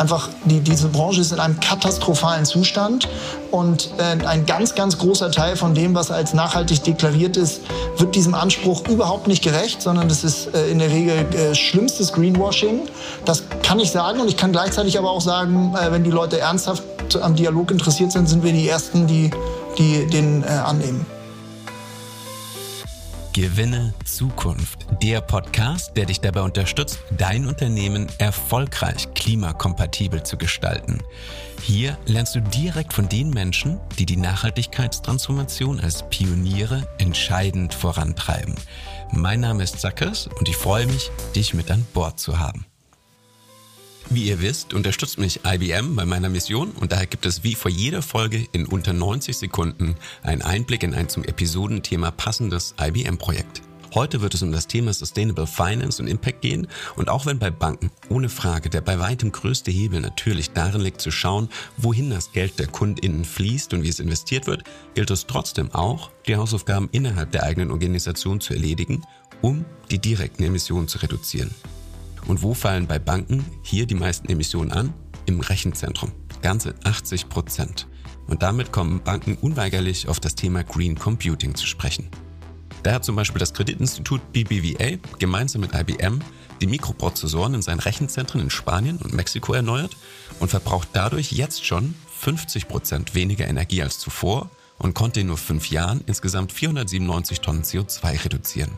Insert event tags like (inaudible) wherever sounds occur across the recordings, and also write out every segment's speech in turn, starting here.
einfach, die, diese Branche ist in einem katastrophalen Zustand und äh, ein ganz, ganz großer Teil von dem, was als nachhaltig deklariert ist, wird diesem Anspruch überhaupt nicht gerecht, sondern das ist äh, in der Regel äh, schlimmstes Greenwashing. Das kann ich sagen und ich kann gleichzeitig aber auch sagen, äh, wenn die Leute ernsthaft am Dialog interessiert sind, sind wir die Ersten, die, die den äh, annehmen. Gewinne Zukunft. Der Podcast, der dich dabei unterstützt, dein Unternehmen erfolgreich klimakompatibel zu gestalten. Hier lernst du direkt von den Menschen, die die Nachhaltigkeitstransformation als Pioniere entscheidend vorantreiben. Mein Name ist Sackers und ich freue mich, dich mit an Bord zu haben. Wie ihr wisst, unterstützt mich IBM bei meiner Mission und daher gibt es wie vor jeder Folge in unter 90 Sekunden einen Einblick in ein zum Episodenthema passendes IBM-Projekt. Heute wird es um das Thema Sustainable Finance und Impact gehen und auch wenn bei Banken ohne Frage der bei weitem größte Hebel natürlich darin liegt zu schauen, wohin das Geld der KundInnen fließt und wie es investiert wird, gilt es trotzdem auch, die Hausaufgaben innerhalb der eigenen Organisation zu erledigen, um die direkten Emissionen zu reduzieren. Und wo fallen bei Banken hier die meisten Emissionen an? Im Rechenzentrum. Ganze 80 Prozent. Und damit kommen Banken unweigerlich auf das Thema Green Computing zu sprechen. Da hat zum Beispiel das Kreditinstitut BBVA gemeinsam mit IBM die Mikroprozessoren in seinen Rechenzentren in Spanien und Mexiko erneuert und verbraucht dadurch jetzt schon 50 Prozent weniger Energie als zuvor und konnte in nur fünf Jahren insgesamt 497 Tonnen CO2 reduzieren.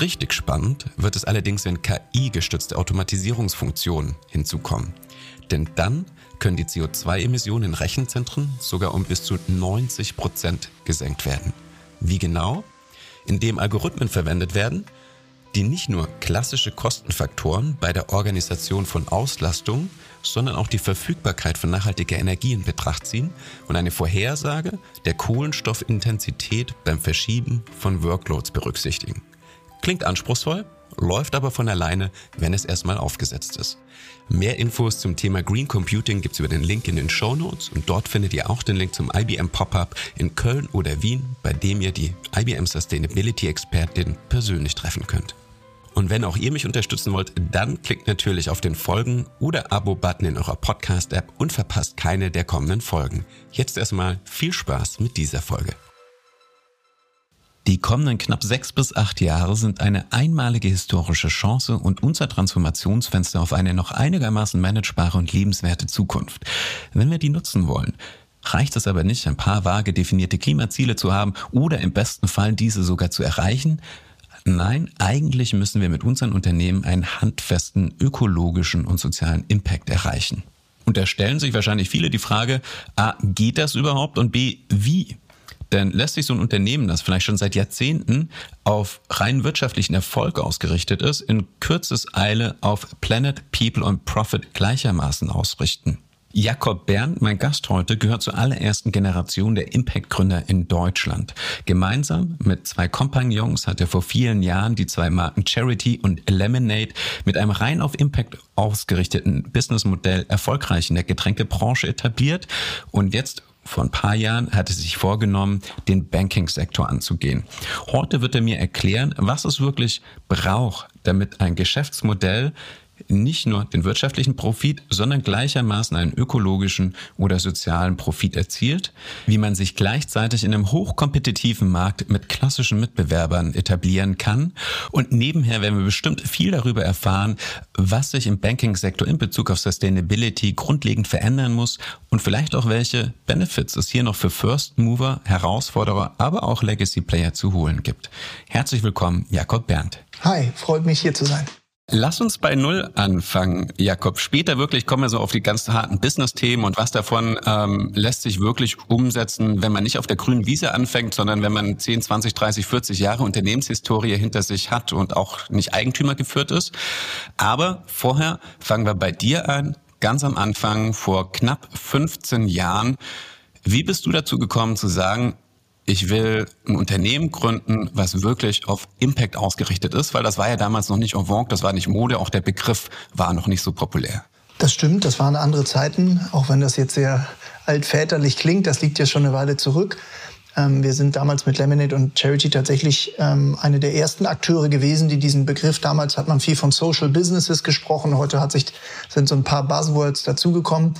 Richtig spannend wird es allerdings, wenn KI-gestützte Automatisierungsfunktionen hinzukommen. Denn dann können die CO2-Emissionen in Rechenzentren sogar um bis zu 90 Prozent gesenkt werden. Wie genau? Indem Algorithmen verwendet werden, die nicht nur klassische Kostenfaktoren bei der Organisation von Auslastung, sondern auch die Verfügbarkeit von nachhaltiger Energie in Betracht ziehen und eine Vorhersage der Kohlenstoffintensität beim Verschieben von Workloads berücksichtigen. Klingt anspruchsvoll, läuft aber von alleine, wenn es erstmal aufgesetzt ist. Mehr Infos zum Thema Green Computing gibt's über den Link in den Show Notes und dort findet ihr auch den Link zum IBM Pop-up in Köln oder Wien, bei dem ihr die IBM Sustainability Expertin persönlich treffen könnt. Und wenn auch ihr mich unterstützen wollt, dann klickt natürlich auf den Folgen- oder Abo-Button in eurer Podcast-App und verpasst keine der kommenden Folgen. Jetzt erstmal viel Spaß mit dieser Folge. Die kommenden knapp sechs bis acht Jahre sind eine einmalige historische Chance und unser Transformationsfenster auf eine noch einigermaßen managebare und lebenswerte Zukunft. Wenn wir die nutzen wollen, reicht es aber nicht, ein paar vage definierte Klimaziele zu haben oder im besten Fall diese sogar zu erreichen. Nein, eigentlich müssen wir mit unseren Unternehmen einen handfesten ökologischen und sozialen Impact erreichen. Und da stellen sich wahrscheinlich viele die Frage, A, geht das überhaupt und B, wie? Denn lässt sich so ein Unternehmen, das vielleicht schon seit Jahrzehnten auf rein wirtschaftlichen Erfolg ausgerichtet ist, in Kürzeseile auf Planet, People und Profit gleichermaßen ausrichten? Jakob Berndt, mein Gast heute, gehört zur allerersten Generation der Impact-Gründer in Deutschland. Gemeinsam mit zwei Kompagnons hat er vor vielen Jahren die zwei Marken Charity und Lemonade mit einem rein auf Impact ausgerichteten Businessmodell erfolgreich in der Getränkebranche etabliert und jetzt vor ein paar Jahren hat er sich vorgenommen, den Banking-Sektor anzugehen. Heute wird er mir erklären, was es wirklich braucht, damit ein Geschäftsmodell nicht nur den wirtschaftlichen Profit, sondern gleichermaßen einen ökologischen oder sozialen Profit erzielt, wie man sich gleichzeitig in einem hochkompetitiven Markt mit klassischen Mitbewerbern etablieren kann. Und nebenher werden wir bestimmt viel darüber erfahren, was sich im Banking-Sektor in Bezug auf Sustainability grundlegend verändern muss und vielleicht auch welche Benefits es hier noch für First Mover, Herausforderer, aber auch Legacy Player zu holen gibt. Herzlich willkommen, Jakob Berndt. Hi, freut mich hier zu sein. Lass uns bei Null anfangen, Jakob. Später wirklich kommen wir so auf die ganz harten Business-Themen und was davon ähm, lässt sich wirklich umsetzen, wenn man nicht auf der grünen Wiese anfängt, sondern wenn man 10, 20, 30, 40 Jahre Unternehmenshistorie hinter sich hat und auch nicht Eigentümer geführt ist. Aber vorher fangen wir bei dir an, ganz am Anfang, vor knapp 15 Jahren. Wie bist du dazu gekommen zu sagen, ich will ein Unternehmen gründen, was wirklich auf Impact ausgerichtet ist, weil das war ja damals noch nicht en vogue, das war nicht Mode, auch der Begriff war noch nicht so populär. Das stimmt, das waren andere Zeiten, auch wenn das jetzt sehr altväterlich klingt, das liegt ja schon eine Weile zurück. Ähm, wir sind damals mit Lemonade und Charity tatsächlich ähm, eine der ersten Akteure gewesen, die diesen Begriff, damals hat man viel von Social Businesses gesprochen, heute hat sich, sind so ein paar Buzzwords dazugekommen,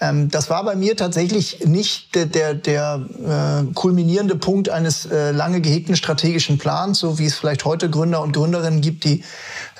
das war bei mir tatsächlich nicht der, der, der äh, kulminierende Punkt eines äh, lange gehegten strategischen Plans, so wie es vielleicht heute Gründer und Gründerinnen gibt, die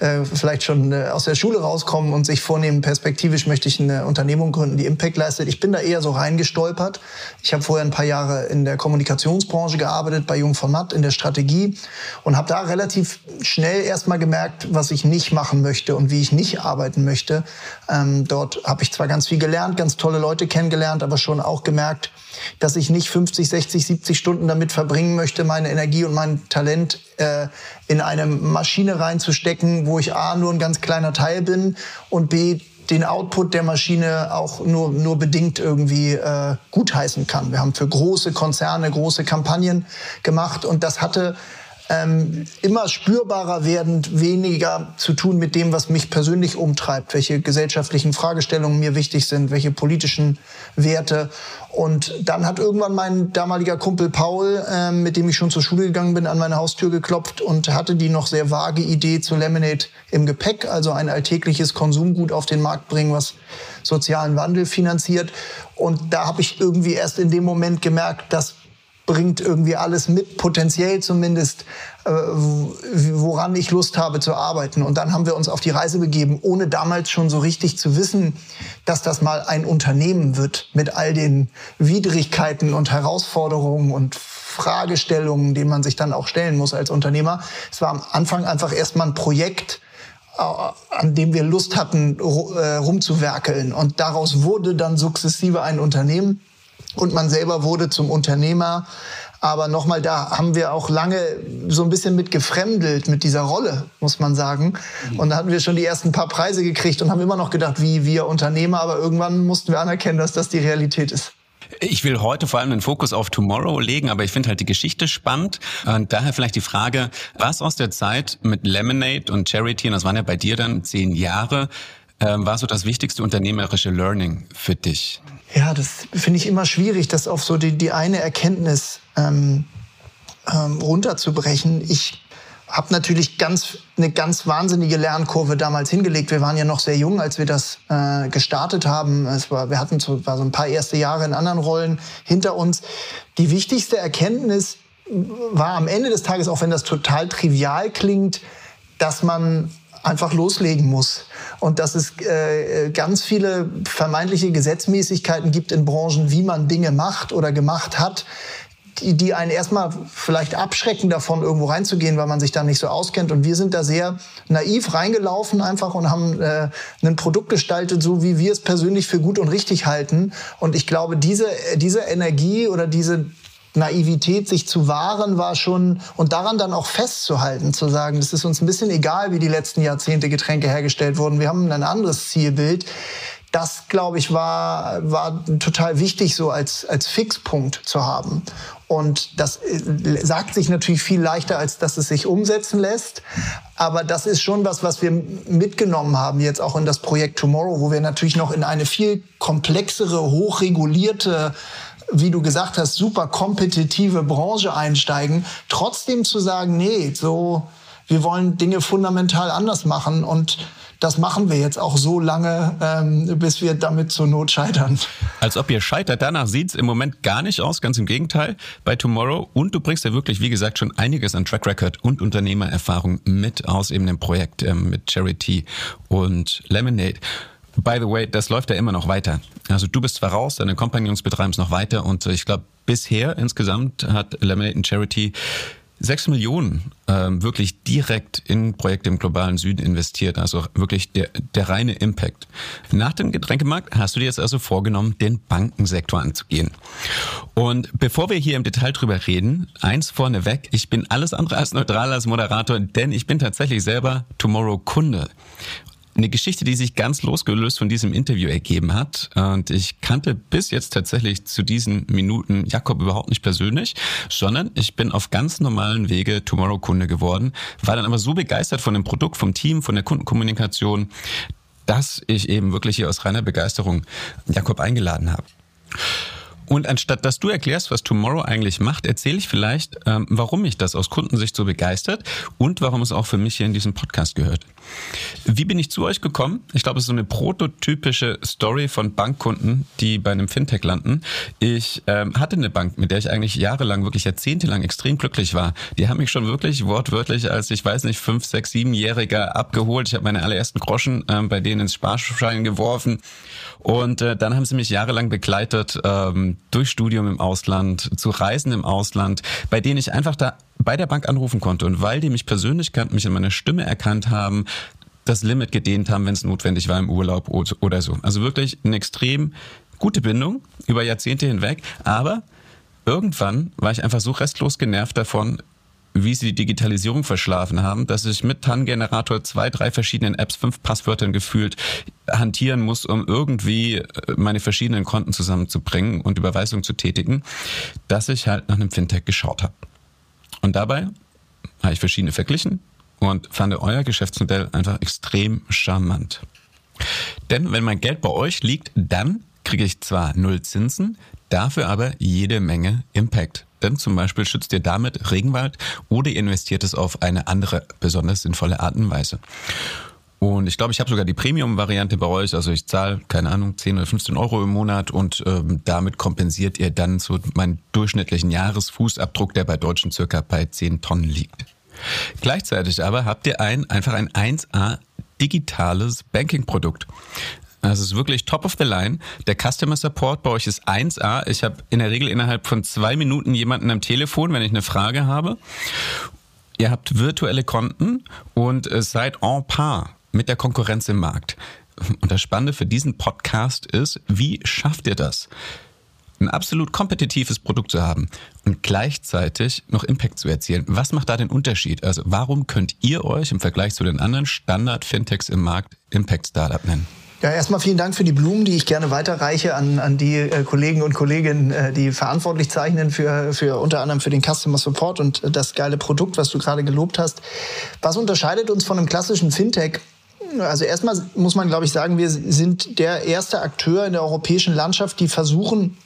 äh, vielleicht schon äh, aus der Schule rauskommen und sich vornehmen, perspektivisch möchte ich eine Unternehmung gründen, die Impact leistet. Ich bin da eher so reingestolpert. Ich habe vorher ein paar Jahre in der Kommunikationsbranche gearbeitet, bei Jung von Matt in der Strategie und habe da relativ schnell erstmal gemerkt, was ich nicht machen möchte und wie ich nicht arbeiten möchte. Ähm, dort habe ich zwar ganz viel gelernt, ganz tolle Leute kennengelernt, aber schon auch gemerkt, dass ich nicht 50, 60, 70 Stunden damit verbringen möchte, meine Energie und mein Talent äh, in eine Maschine reinzustecken, wo ich A nur ein ganz kleiner Teil bin und B den Output der Maschine auch nur, nur bedingt irgendwie äh, gutheißen kann. Wir haben für große Konzerne große Kampagnen gemacht und das hatte ähm, immer spürbarer werdend weniger zu tun mit dem, was mich persönlich umtreibt, welche gesellschaftlichen Fragestellungen mir wichtig sind, welche politischen Werte. Und dann hat irgendwann mein damaliger Kumpel Paul, ähm, mit dem ich schon zur Schule gegangen bin, an meine Haustür geklopft und hatte die noch sehr vage Idee zu Lemonade im Gepäck, also ein alltägliches Konsumgut auf den Markt bringen, was sozialen Wandel finanziert. Und da habe ich irgendwie erst in dem Moment gemerkt, dass bringt irgendwie alles mit, potenziell zumindest, äh, woran ich Lust habe zu arbeiten. Und dann haben wir uns auf die Reise begeben, ohne damals schon so richtig zu wissen, dass das mal ein Unternehmen wird mit all den Widrigkeiten und Herausforderungen und Fragestellungen, denen man sich dann auch stellen muss als Unternehmer. Es war am Anfang einfach erstmal ein Projekt, äh, an dem wir Lust hatten, äh, rumzuwerkeln. Und daraus wurde dann sukzessive ein Unternehmen. Und man selber wurde zum Unternehmer. Aber nochmal, da haben wir auch lange so ein bisschen mit gefremdelt mit dieser Rolle, muss man sagen. Und da hatten wir schon die ersten paar Preise gekriegt und haben immer noch gedacht, wie wir Unternehmer. Aber irgendwann mussten wir anerkennen, dass das die Realität ist. Ich will heute vor allem den Fokus auf Tomorrow legen, aber ich finde halt die Geschichte spannend. Und daher vielleicht die Frage, was aus der Zeit mit Lemonade und Charity, und das waren ja bei dir dann zehn Jahre, ähm, war so das wichtigste unternehmerische Learning für dich? Ja, das finde ich immer schwierig, das auf so die, die eine Erkenntnis ähm, ähm, runterzubrechen. Ich habe natürlich ganz eine ganz wahnsinnige Lernkurve damals hingelegt. Wir waren ja noch sehr jung, als wir das äh, gestartet haben. Es war, wir hatten so, war so ein paar erste Jahre in anderen Rollen hinter uns. Die wichtigste Erkenntnis war am Ende des Tages, auch wenn das total trivial klingt, dass man einfach loslegen muss. Und dass es äh, ganz viele vermeintliche Gesetzmäßigkeiten gibt in Branchen, wie man Dinge macht oder gemacht hat, die, die einen erstmal vielleicht abschrecken davon, irgendwo reinzugehen, weil man sich da nicht so auskennt. Und wir sind da sehr naiv reingelaufen einfach und haben äh, ein Produkt gestaltet, so wie wir es persönlich für gut und richtig halten. Und ich glaube, diese, diese Energie oder diese Naivität, sich zu wahren, war schon und daran dann auch festzuhalten, zu sagen, es ist uns ein bisschen egal, wie die letzten Jahrzehnte Getränke hergestellt wurden. Wir haben ein anderes Zielbild. Das, glaube ich, war, war total wichtig, so als, als Fixpunkt zu haben. Und das äh, sagt sich natürlich viel leichter, als dass es sich umsetzen lässt. Aber das ist schon was, was wir mitgenommen haben jetzt auch in das Projekt Tomorrow, wo wir natürlich noch in eine viel komplexere, hochregulierte wie du gesagt hast, super kompetitive Branche einsteigen, trotzdem zu sagen, nee, so, wir wollen Dinge fundamental anders machen und das machen wir jetzt auch so lange, ähm, bis wir damit zur Not scheitern. Als ob ihr scheitert. Danach sieht's im Moment gar nicht aus, ganz im Gegenteil, bei Tomorrow. Und du bringst ja wirklich, wie gesagt, schon einiges an Track Record und Unternehmererfahrung mit aus eben dem Projekt ähm, mit Charity und Lemonade. By the way, das läuft ja immer noch weiter. Also du bist zwar raus, deine Kompagnons betreiben es noch weiter und ich glaube, bisher insgesamt hat Lemonade Charity sechs Millionen ähm, wirklich direkt in Projekte im globalen Süden investiert. Also wirklich der, der reine Impact. Nach dem Getränkemarkt hast du dir jetzt also vorgenommen, den Bankensektor anzugehen. Und bevor wir hier im Detail drüber reden, eins vorneweg, ich bin alles andere als neutral als Moderator, denn ich bin tatsächlich selber Tomorrow Kunde eine Geschichte, die sich ganz losgelöst von diesem Interview ergeben hat. Und ich kannte bis jetzt tatsächlich zu diesen Minuten Jakob überhaupt nicht persönlich, sondern ich bin auf ganz normalen Wege Tomorrow-Kunde geworden, war dann aber so begeistert von dem Produkt, vom Team, von der Kundenkommunikation, dass ich eben wirklich hier aus reiner Begeisterung Jakob eingeladen habe. Und anstatt dass du erklärst, was Tomorrow eigentlich macht, erzähle ich vielleicht, ähm, warum mich das aus Kundensicht so begeistert und warum es auch für mich hier in diesem Podcast gehört. Wie bin ich zu euch gekommen? Ich glaube, es ist so eine prototypische Story von Bankkunden, die bei einem Fintech landen. Ich ähm, hatte eine Bank, mit der ich eigentlich jahrelang, wirklich jahrzehntelang extrem glücklich war. Die haben mich schon wirklich wortwörtlich als, ich weiß nicht, fünf, sechs, siebenjähriger abgeholt. Ich habe meine allerersten Groschen ähm, bei denen ins Sparschein geworfen. Und äh, dann haben sie mich jahrelang begleitet ähm, durch Studium im Ausland, zu Reisen im Ausland, bei denen ich einfach da bei der Bank anrufen konnte. Und weil die mich persönlich kannten, mich in meiner Stimme erkannt haben, das Limit gedehnt haben, wenn es notwendig war im Urlaub oder so. Also wirklich eine extrem gute Bindung über Jahrzehnte hinweg. Aber irgendwann war ich einfach so restlos genervt davon, wie sie die Digitalisierung verschlafen haben, dass ich mit TAN-Generator zwei, drei verschiedenen Apps, fünf Passwörtern gefühlt hantieren muss, um irgendwie äh, meine verschiedenen Konten zusammenzubringen und Überweisungen zu tätigen, dass ich halt nach einem Fintech geschaut habe. Und dabei habe ich verschiedene verglichen und fand euer Geschäftsmodell einfach extrem charmant. Denn wenn mein Geld bei euch liegt, dann kriege ich zwar null Zinsen, dafür aber jede Menge Impact. Denn zum Beispiel schützt ihr damit Regenwald oder ihr investiert es auf eine andere besonders sinnvolle Art und Weise. Und ich glaube, ich habe sogar die Premium-Variante bei euch. Also ich zahle, keine Ahnung, 10 oder 15 Euro im Monat und ähm, damit kompensiert ihr dann so meinen durchschnittlichen Jahresfußabdruck, der bei Deutschen circa bei 10 Tonnen liegt. Gleichzeitig aber habt ihr ein, einfach ein 1A digitales Banking-Produkt. Also es ist wirklich top of the line. Der Customer Support bei euch ist 1A. Ich habe in der Regel innerhalb von zwei Minuten jemanden am Telefon, wenn ich eine Frage habe. Ihr habt virtuelle Konten und seid en par mit der Konkurrenz im Markt. Und das Spannende für diesen Podcast ist, wie schafft ihr das? Ein absolut kompetitives Produkt zu haben und gleichzeitig noch Impact zu erzielen. Was macht da den Unterschied? Also warum könnt ihr euch im Vergleich zu den anderen Standard-Fintechs im Markt Impact Startup nennen? Ja, erstmal vielen Dank für die Blumen, die ich gerne weiterreiche an, an die äh, Kollegen und Kolleginnen, äh, die verantwortlich zeichnen für, für unter anderem für den Customer Support und äh, das geile Produkt, was du gerade gelobt hast. Was unterscheidet uns von einem klassischen Fintech? Also erstmal muss man, glaube ich, sagen, wir sind der erste Akteur in der europäischen Landschaft, die versuchen,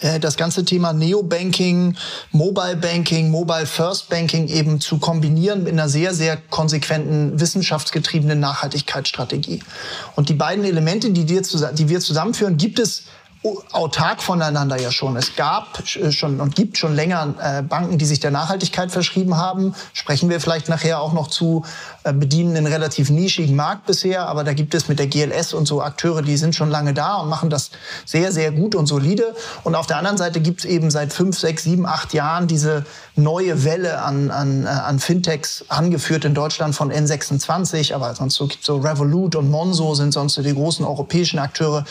äh, das ganze Thema Neobanking, Mobile Banking, Mobile First Banking eben zu kombinieren mit einer sehr, sehr konsequenten wissenschaftsgetriebenen Nachhaltigkeitsstrategie. Und die beiden Elemente, die wir, zusammenführen, gibt es autark voneinander ja schon. Es gab äh, schon und gibt schon länger äh, Banken, die sich der Nachhaltigkeit verschrieben haben. Sprechen wir vielleicht nachher auch noch zu, äh, bedienen einen relativ nischigen Markt bisher, aber da gibt es mit der GLS und so Akteure, die sind schon lange da und machen das sehr, sehr gut und solide. Und auf der anderen Seite gibt es eben seit fünf, sechs, sieben, acht Jahren diese neue Welle an, an, an Fintechs, angeführt in Deutschland von N26, aber sonst so so Revolut und Monzo sind sonst so die großen europäischen Akteure.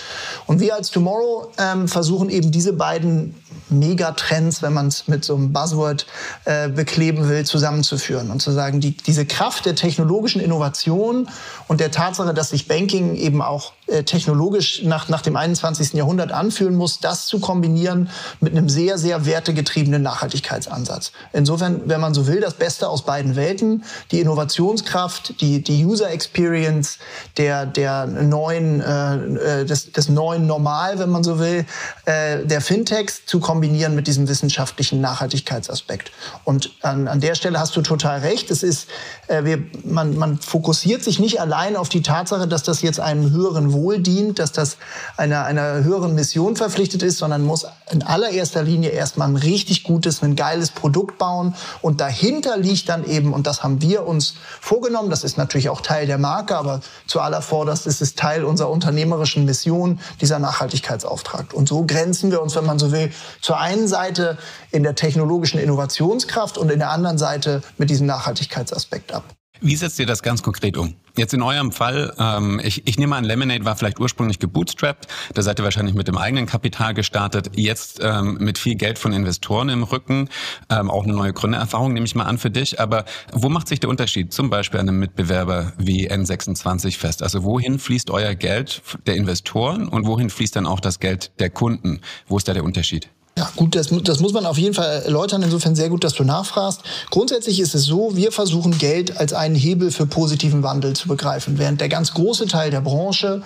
Und wir als Tomorrow ähm, versuchen eben diese beiden Megatrends, wenn man es mit so einem Buzzword äh, bekleben will, zusammenzuführen und zu sagen, die, diese Kraft der technologischen Innovation und der Tatsache, dass sich Banking eben auch äh, technologisch nach, nach dem 21. Jahrhundert anfühlen muss, das zu kombinieren mit einem sehr, sehr wertegetriebenen Nachhaltigkeitsansatz. Insofern, wenn man so will, das Beste aus beiden Welten, die Innovationskraft, die, die User Experience der, der neuen, äh, äh des, des neuen Normal, wenn man so will, äh, der Fintechs zu kombinieren mit diesem wissenschaftlichen Nachhaltigkeitsaspekt. Und an, an der Stelle hast du total recht. Es ist, äh, wir, man, man fokussiert sich nicht allein auf die Tatsache, dass das jetzt einem höheren Wohl dient, dass das einer, einer höheren Mission verpflichtet ist, sondern muss in allererster Linie erstmal ein richtig gutes, ein geiles Produkt bauen. Und dahinter liegt dann eben, und das haben wir uns vorgenommen, das ist natürlich auch Teil der Marke, aber zu aller Vorderst ist es Teil unserer unternehmerischen Mission, dieser Nachhaltigkeitsauftrag. Und so grenzen wir uns, wenn man so will, zur einen Seite in der technologischen Innovationskraft und in der anderen Seite mit diesem Nachhaltigkeitsaspekt ab. Wie setzt ihr das ganz konkret um? Jetzt in eurem Fall, ähm, ich, ich nehme an, Lemonade war vielleicht ursprünglich gebootstrapped. Da seid ihr wahrscheinlich mit dem eigenen Kapital gestartet. Jetzt ähm, mit viel Geld von Investoren im Rücken. Ähm, auch eine neue Gründererfahrung nehme ich mal an für dich. Aber wo macht sich der Unterschied zum Beispiel an einem Mitbewerber wie N26 fest? Also wohin fließt euer Geld der Investoren und wohin fließt dann auch das Geld der Kunden? Wo ist da der Unterschied? Ja, gut, das, das muss man auf jeden Fall erläutern. Insofern sehr gut, dass du nachfragst. Grundsätzlich ist es so, wir versuchen Geld als einen Hebel für positiven Wandel zu begreifen. Während der ganz große Teil der Branche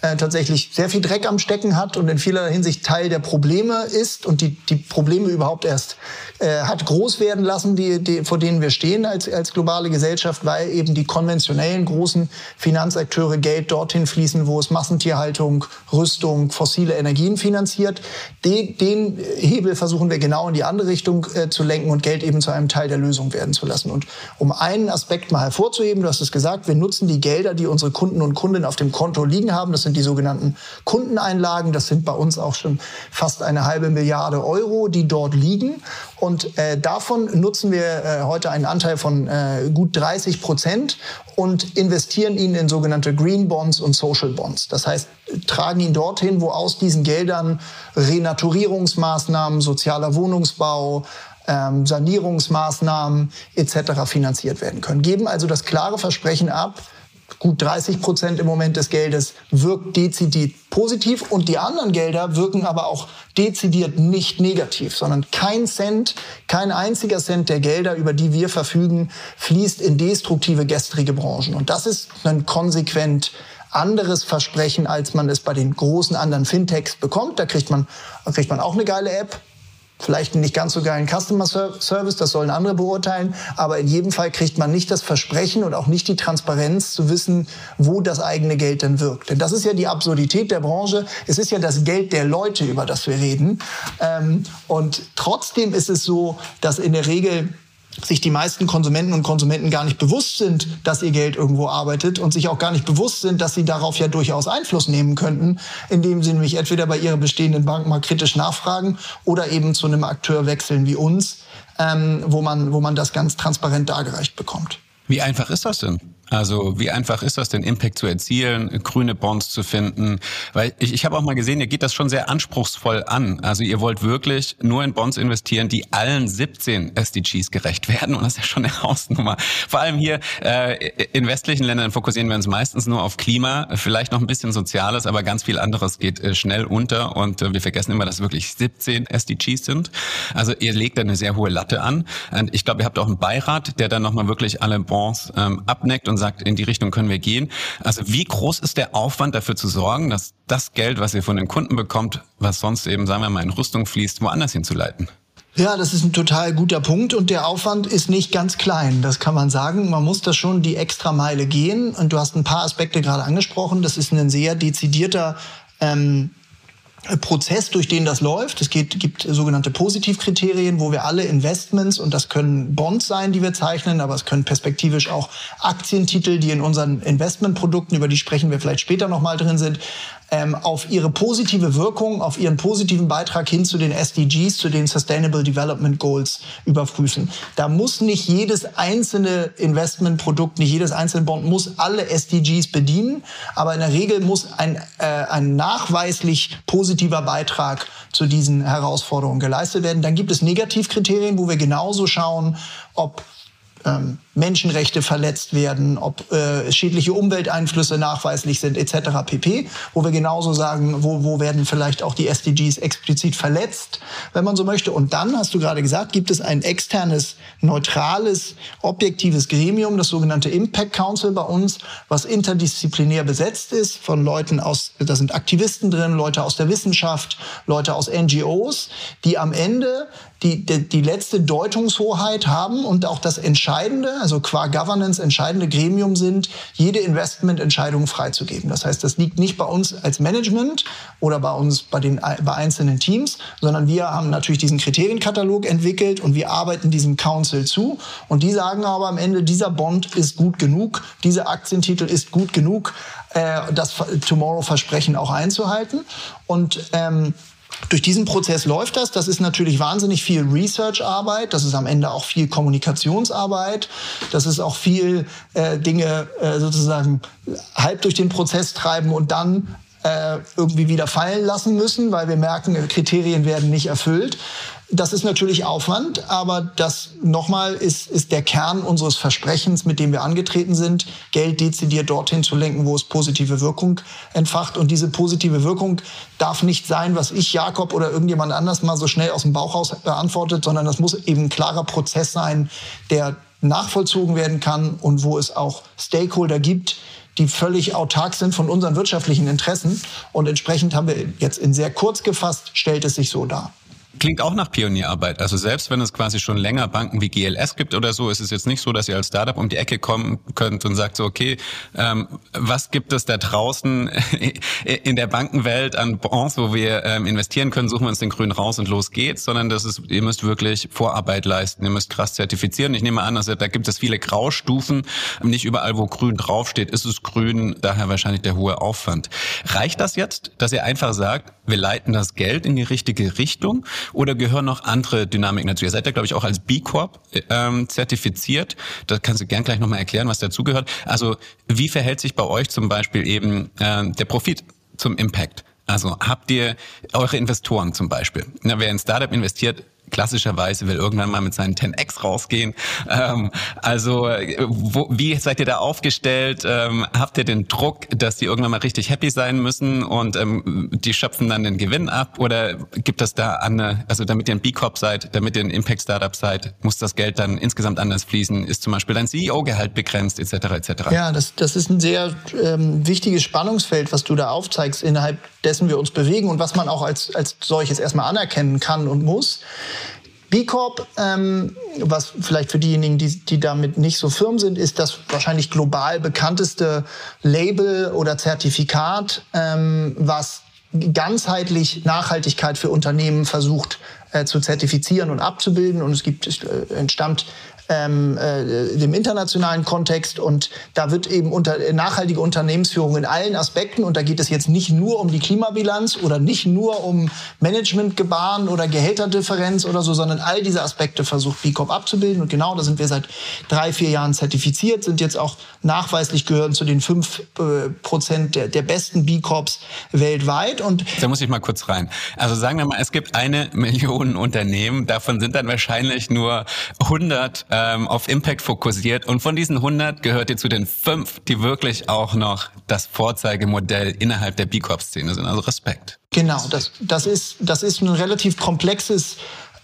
äh, tatsächlich sehr viel Dreck am Stecken hat und in vieler Hinsicht Teil der Probleme ist und die, die Probleme überhaupt erst äh, hat groß werden lassen, die, die, vor denen wir stehen als, als globale Gesellschaft, weil eben die konventionellen großen Finanzakteure Geld dorthin fließen, wo es Massentierhaltung, Rüstung, fossile Energien finanziert. Den, den Hebel versuchen wir genau in die andere Richtung äh, zu lenken und Geld eben zu einem Teil der Lösung werden zu lassen. Und um einen Aspekt mal hervorzuheben, du hast es gesagt, wir nutzen die Gelder, die unsere Kunden und Kundinnen auf dem Konto liegen haben. Das sind die sogenannten Kundeneinlagen. Das sind bei uns auch schon fast eine halbe Milliarde Euro, die dort liegen. Und äh, davon nutzen wir äh, heute einen Anteil von äh, gut 30 Prozent und investieren ihn in sogenannte Green Bonds und Social Bonds. Das heißt, tragen ihn dorthin, wo aus diesen Geldern Renaturierungsmaßnahmen, sozialer Wohnungsbau, ähm, Sanierungsmaßnahmen etc. finanziert werden können. Geben also das klare Versprechen ab, gut 30 Prozent im Moment des Geldes wirkt dezidiert positiv und die anderen Gelder wirken aber auch dezidiert nicht negativ, sondern kein Cent, kein einziger Cent der Gelder, über die wir verfügen, fließt in destruktive gestrige Branchen. Und das ist ein konsequent anderes Versprechen, als man es bei den großen anderen Fintechs bekommt. Da kriegt man, kriegt man auch eine geile App, Vielleicht einen nicht ganz so geilen Customer Service, das sollen andere beurteilen. Aber in jedem Fall kriegt man nicht das Versprechen und auch nicht die Transparenz zu wissen, wo das eigene Geld denn wirkt. Denn das ist ja die Absurdität der Branche. Es ist ja das Geld der Leute, über das wir reden. Ähm, und trotzdem ist es so, dass in der Regel sich die meisten Konsumenten und Konsumenten gar nicht bewusst sind, dass ihr Geld irgendwo arbeitet und sich auch gar nicht bewusst sind, dass sie darauf ja durchaus Einfluss nehmen könnten, indem sie nämlich entweder bei ihrer bestehenden Bank mal kritisch nachfragen oder eben zu einem Akteur wechseln wie uns, ähm, wo, man, wo man das ganz transparent dargereicht bekommt. Wie einfach ist das denn? Also wie einfach ist das, den Impact zu erzielen, grüne Bonds zu finden? Weil ich, ich habe auch mal gesehen, ihr geht das schon sehr anspruchsvoll an. Also ihr wollt wirklich nur in Bonds investieren, die allen 17 SDGs gerecht werden. Und das ist ja schon eine Hausnummer. Vor allem hier äh, in westlichen Ländern fokussieren wir uns meistens nur auf Klima, vielleicht noch ein bisschen Soziales, aber ganz viel anderes geht äh, schnell unter. Und äh, wir vergessen immer, dass wirklich 17 SDGs sind. Also ihr legt da eine sehr hohe Latte an. Und ich glaube, ihr habt auch einen Beirat, der dann nochmal wirklich alle Bonds ähm, abneckt und sagt, in die Richtung können wir gehen. Also wie groß ist der Aufwand dafür zu sorgen, dass das Geld, was ihr von den Kunden bekommt, was sonst eben, sagen wir mal, in Rüstung fließt, woanders hinzuleiten? Ja, das ist ein total guter Punkt und der Aufwand ist nicht ganz klein, das kann man sagen. Man muss da schon die extra Meile gehen und du hast ein paar Aspekte gerade angesprochen. Das ist ein sehr dezidierter ähm, Prozess, durch den das läuft. Es geht, gibt sogenannte Positivkriterien, wo wir alle Investments, und das können Bonds sein, die wir zeichnen, aber es können perspektivisch auch Aktientitel, die in unseren Investmentprodukten, über die sprechen wir vielleicht später nochmal drin sind, ähm, auf ihre positive Wirkung, auf ihren positiven Beitrag hin zu den SDGs, zu den Sustainable Development Goals überprüfen. Da muss nicht jedes einzelne Investmentprodukt, nicht jedes einzelne Bond muss alle SDGs bedienen, aber in der Regel muss ein, äh, ein nachweislich positiver Beitrag zu diesen Herausforderungen geleistet werden. Dann gibt es Negativkriterien, wo wir genauso schauen, ob ähm, Menschenrechte verletzt werden, ob äh, schädliche Umwelteinflüsse nachweislich sind etc. pp. Wo wir genauso sagen, wo, wo werden vielleicht auch die SDGs explizit verletzt, wenn man so möchte. Und dann, hast du gerade gesagt, gibt es ein externes, neutrales, objektives Gremium, das sogenannte Impact Council bei uns, was interdisziplinär besetzt ist von Leuten aus, da sind Aktivisten drin, Leute aus der Wissenschaft, Leute aus NGOs, die am Ende die, die, die letzte Deutungshoheit haben und auch das Entscheidende, also qua Governance entscheidende Gremium sind, jede Investmententscheidung freizugeben. Das heißt, das liegt nicht bei uns als Management oder bei uns bei den bei einzelnen Teams, sondern wir haben natürlich diesen Kriterienkatalog entwickelt und wir arbeiten diesem Council zu und die sagen aber am Ende, dieser Bond ist gut genug, dieser Aktientitel ist gut genug, äh, das Tomorrow-Versprechen auch einzuhalten und ähm, durch diesen Prozess läuft das. Das ist natürlich wahnsinnig viel Research-Arbeit. Das ist am Ende auch viel Kommunikationsarbeit. Das ist auch viel äh, Dinge äh, sozusagen halb durch den Prozess treiben und dann äh, irgendwie wieder fallen lassen müssen, weil wir merken, Kriterien werden nicht erfüllt. Das ist natürlich Aufwand, aber das nochmal ist, ist der Kern unseres Versprechens, mit dem wir angetreten sind, Geld dezidiert dorthin zu lenken, wo es positive Wirkung entfacht. Und diese positive Wirkung darf nicht sein, was ich, Jakob oder irgendjemand anders mal so schnell aus dem Bauch raus beantwortet, sondern das muss eben ein klarer Prozess sein, der nachvollzogen werden kann und wo es auch Stakeholder gibt, die völlig autark sind von unseren wirtschaftlichen Interessen. Und entsprechend haben wir jetzt in sehr kurz gefasst, stellt es sich so dar. Klingt auch nach Pionierarbeit. Also selbst wenn es quasi schon länger Banken wie GLS gibt oder so, ist es jetzt nicht so, dass ihr als Startup um die Ecke kommen könnt und sagt so, okay, ähm, was gibt es da draußen (laughs) in der Bankenwelt an Bonds, wo wir ähm, investieren können, suchen wir uns den Grün raus und los geht's, sondern das ist, ihr müsst wirklich Vorarbeit leisten, ihr müsst krass zertifizieren. Ich nehme an, dass da gibt es viele Graustufen. Nicht überall, wo grün draufsteht, ist es grün, daher wahrscheinlich der hohe Aufwand. Reicht das jetzt, dass ihr einfach sagt, wir leiten das Geld in die richtige Richtung oder gehören noch andere Dynamiken dazu? Ihr seid ja, glaube ich, auch als B Corp ähm, zertifiziert. Da kannst du gern gleich nochmal erklären, was dazugehört. Also wie verhält sich bei euch zum Beispiel eben äh, der Profit zum Impact? Also habt ihr eure Investoren zum Beispiel? Na, wer in Startup investiert, klassischerweise will irgendwann mal mit seinen 10x rausgehen. Ähm, also wo, wie seid ihr da aufgestellt? Ähm, habt ihr den Druck, dass die irgendwann mal richtig happy sein müssen und ähm, die schöpfen dann den Gewinn ab? Oder gibt es da eine, also damit ihr ein B-Corp seid, damit ihr ein Impact-Startup seid, muss das Geld dann insgesamt anders fließen? Ist zum Beispiel dein CEO-Gehalt begrenzt etc. etc.? Ja, das, das ist ein sehr ähm, wichtiges Spannungsfeld, was du da aufzeigst, innerhalb dessen wir uns bewegen und was man auch als, als solches erstmal anerkennen kann und muss. B Corp, ähm, was vielleicht für diejenigen, die, die damit nicht so firm sind, ist das wahrscheinlich global bekannteste Label oder Zertifikat, ähm, was ganzheitlich Nachhaltigkeit für Unternehmen versucht äh, zu zertifizieren und abzubilden. Und es gibt, äh, entstammt ähm, äh, dem internationalen Kontext. Und da wird eben unter, nachhaltige Unternehmensführung in allen Aspekten, und da geht es jetzt nicht nur um die Klimabilanz oder nicht nur um Managementgebaren oder Gehälterdifferenz oder so, sondern all diese Aspekte versucht B Corp abzubilden. Und genau, da sind wir seit drei, vier Jahren zertifiziert, sind jetzt auch nachweislich gehören zu den fünf äh, Prozent der, der besten B Corps weltweit. Und da muss ich mal kurz rein. Also sagen wir mal, es gibt eine Million Unternehmen, davon sind dann wahrscheinlich nur 100 äh, ähm, auf Impact fokussiert und von diesen 100 gehört ihr zu den fünf, die wirklich auch noch das Vorzeigemodell innerhalb der B Corp-Szene sind. Also Respekt. Genau, das, das, ist, das ist ein relativ komplexes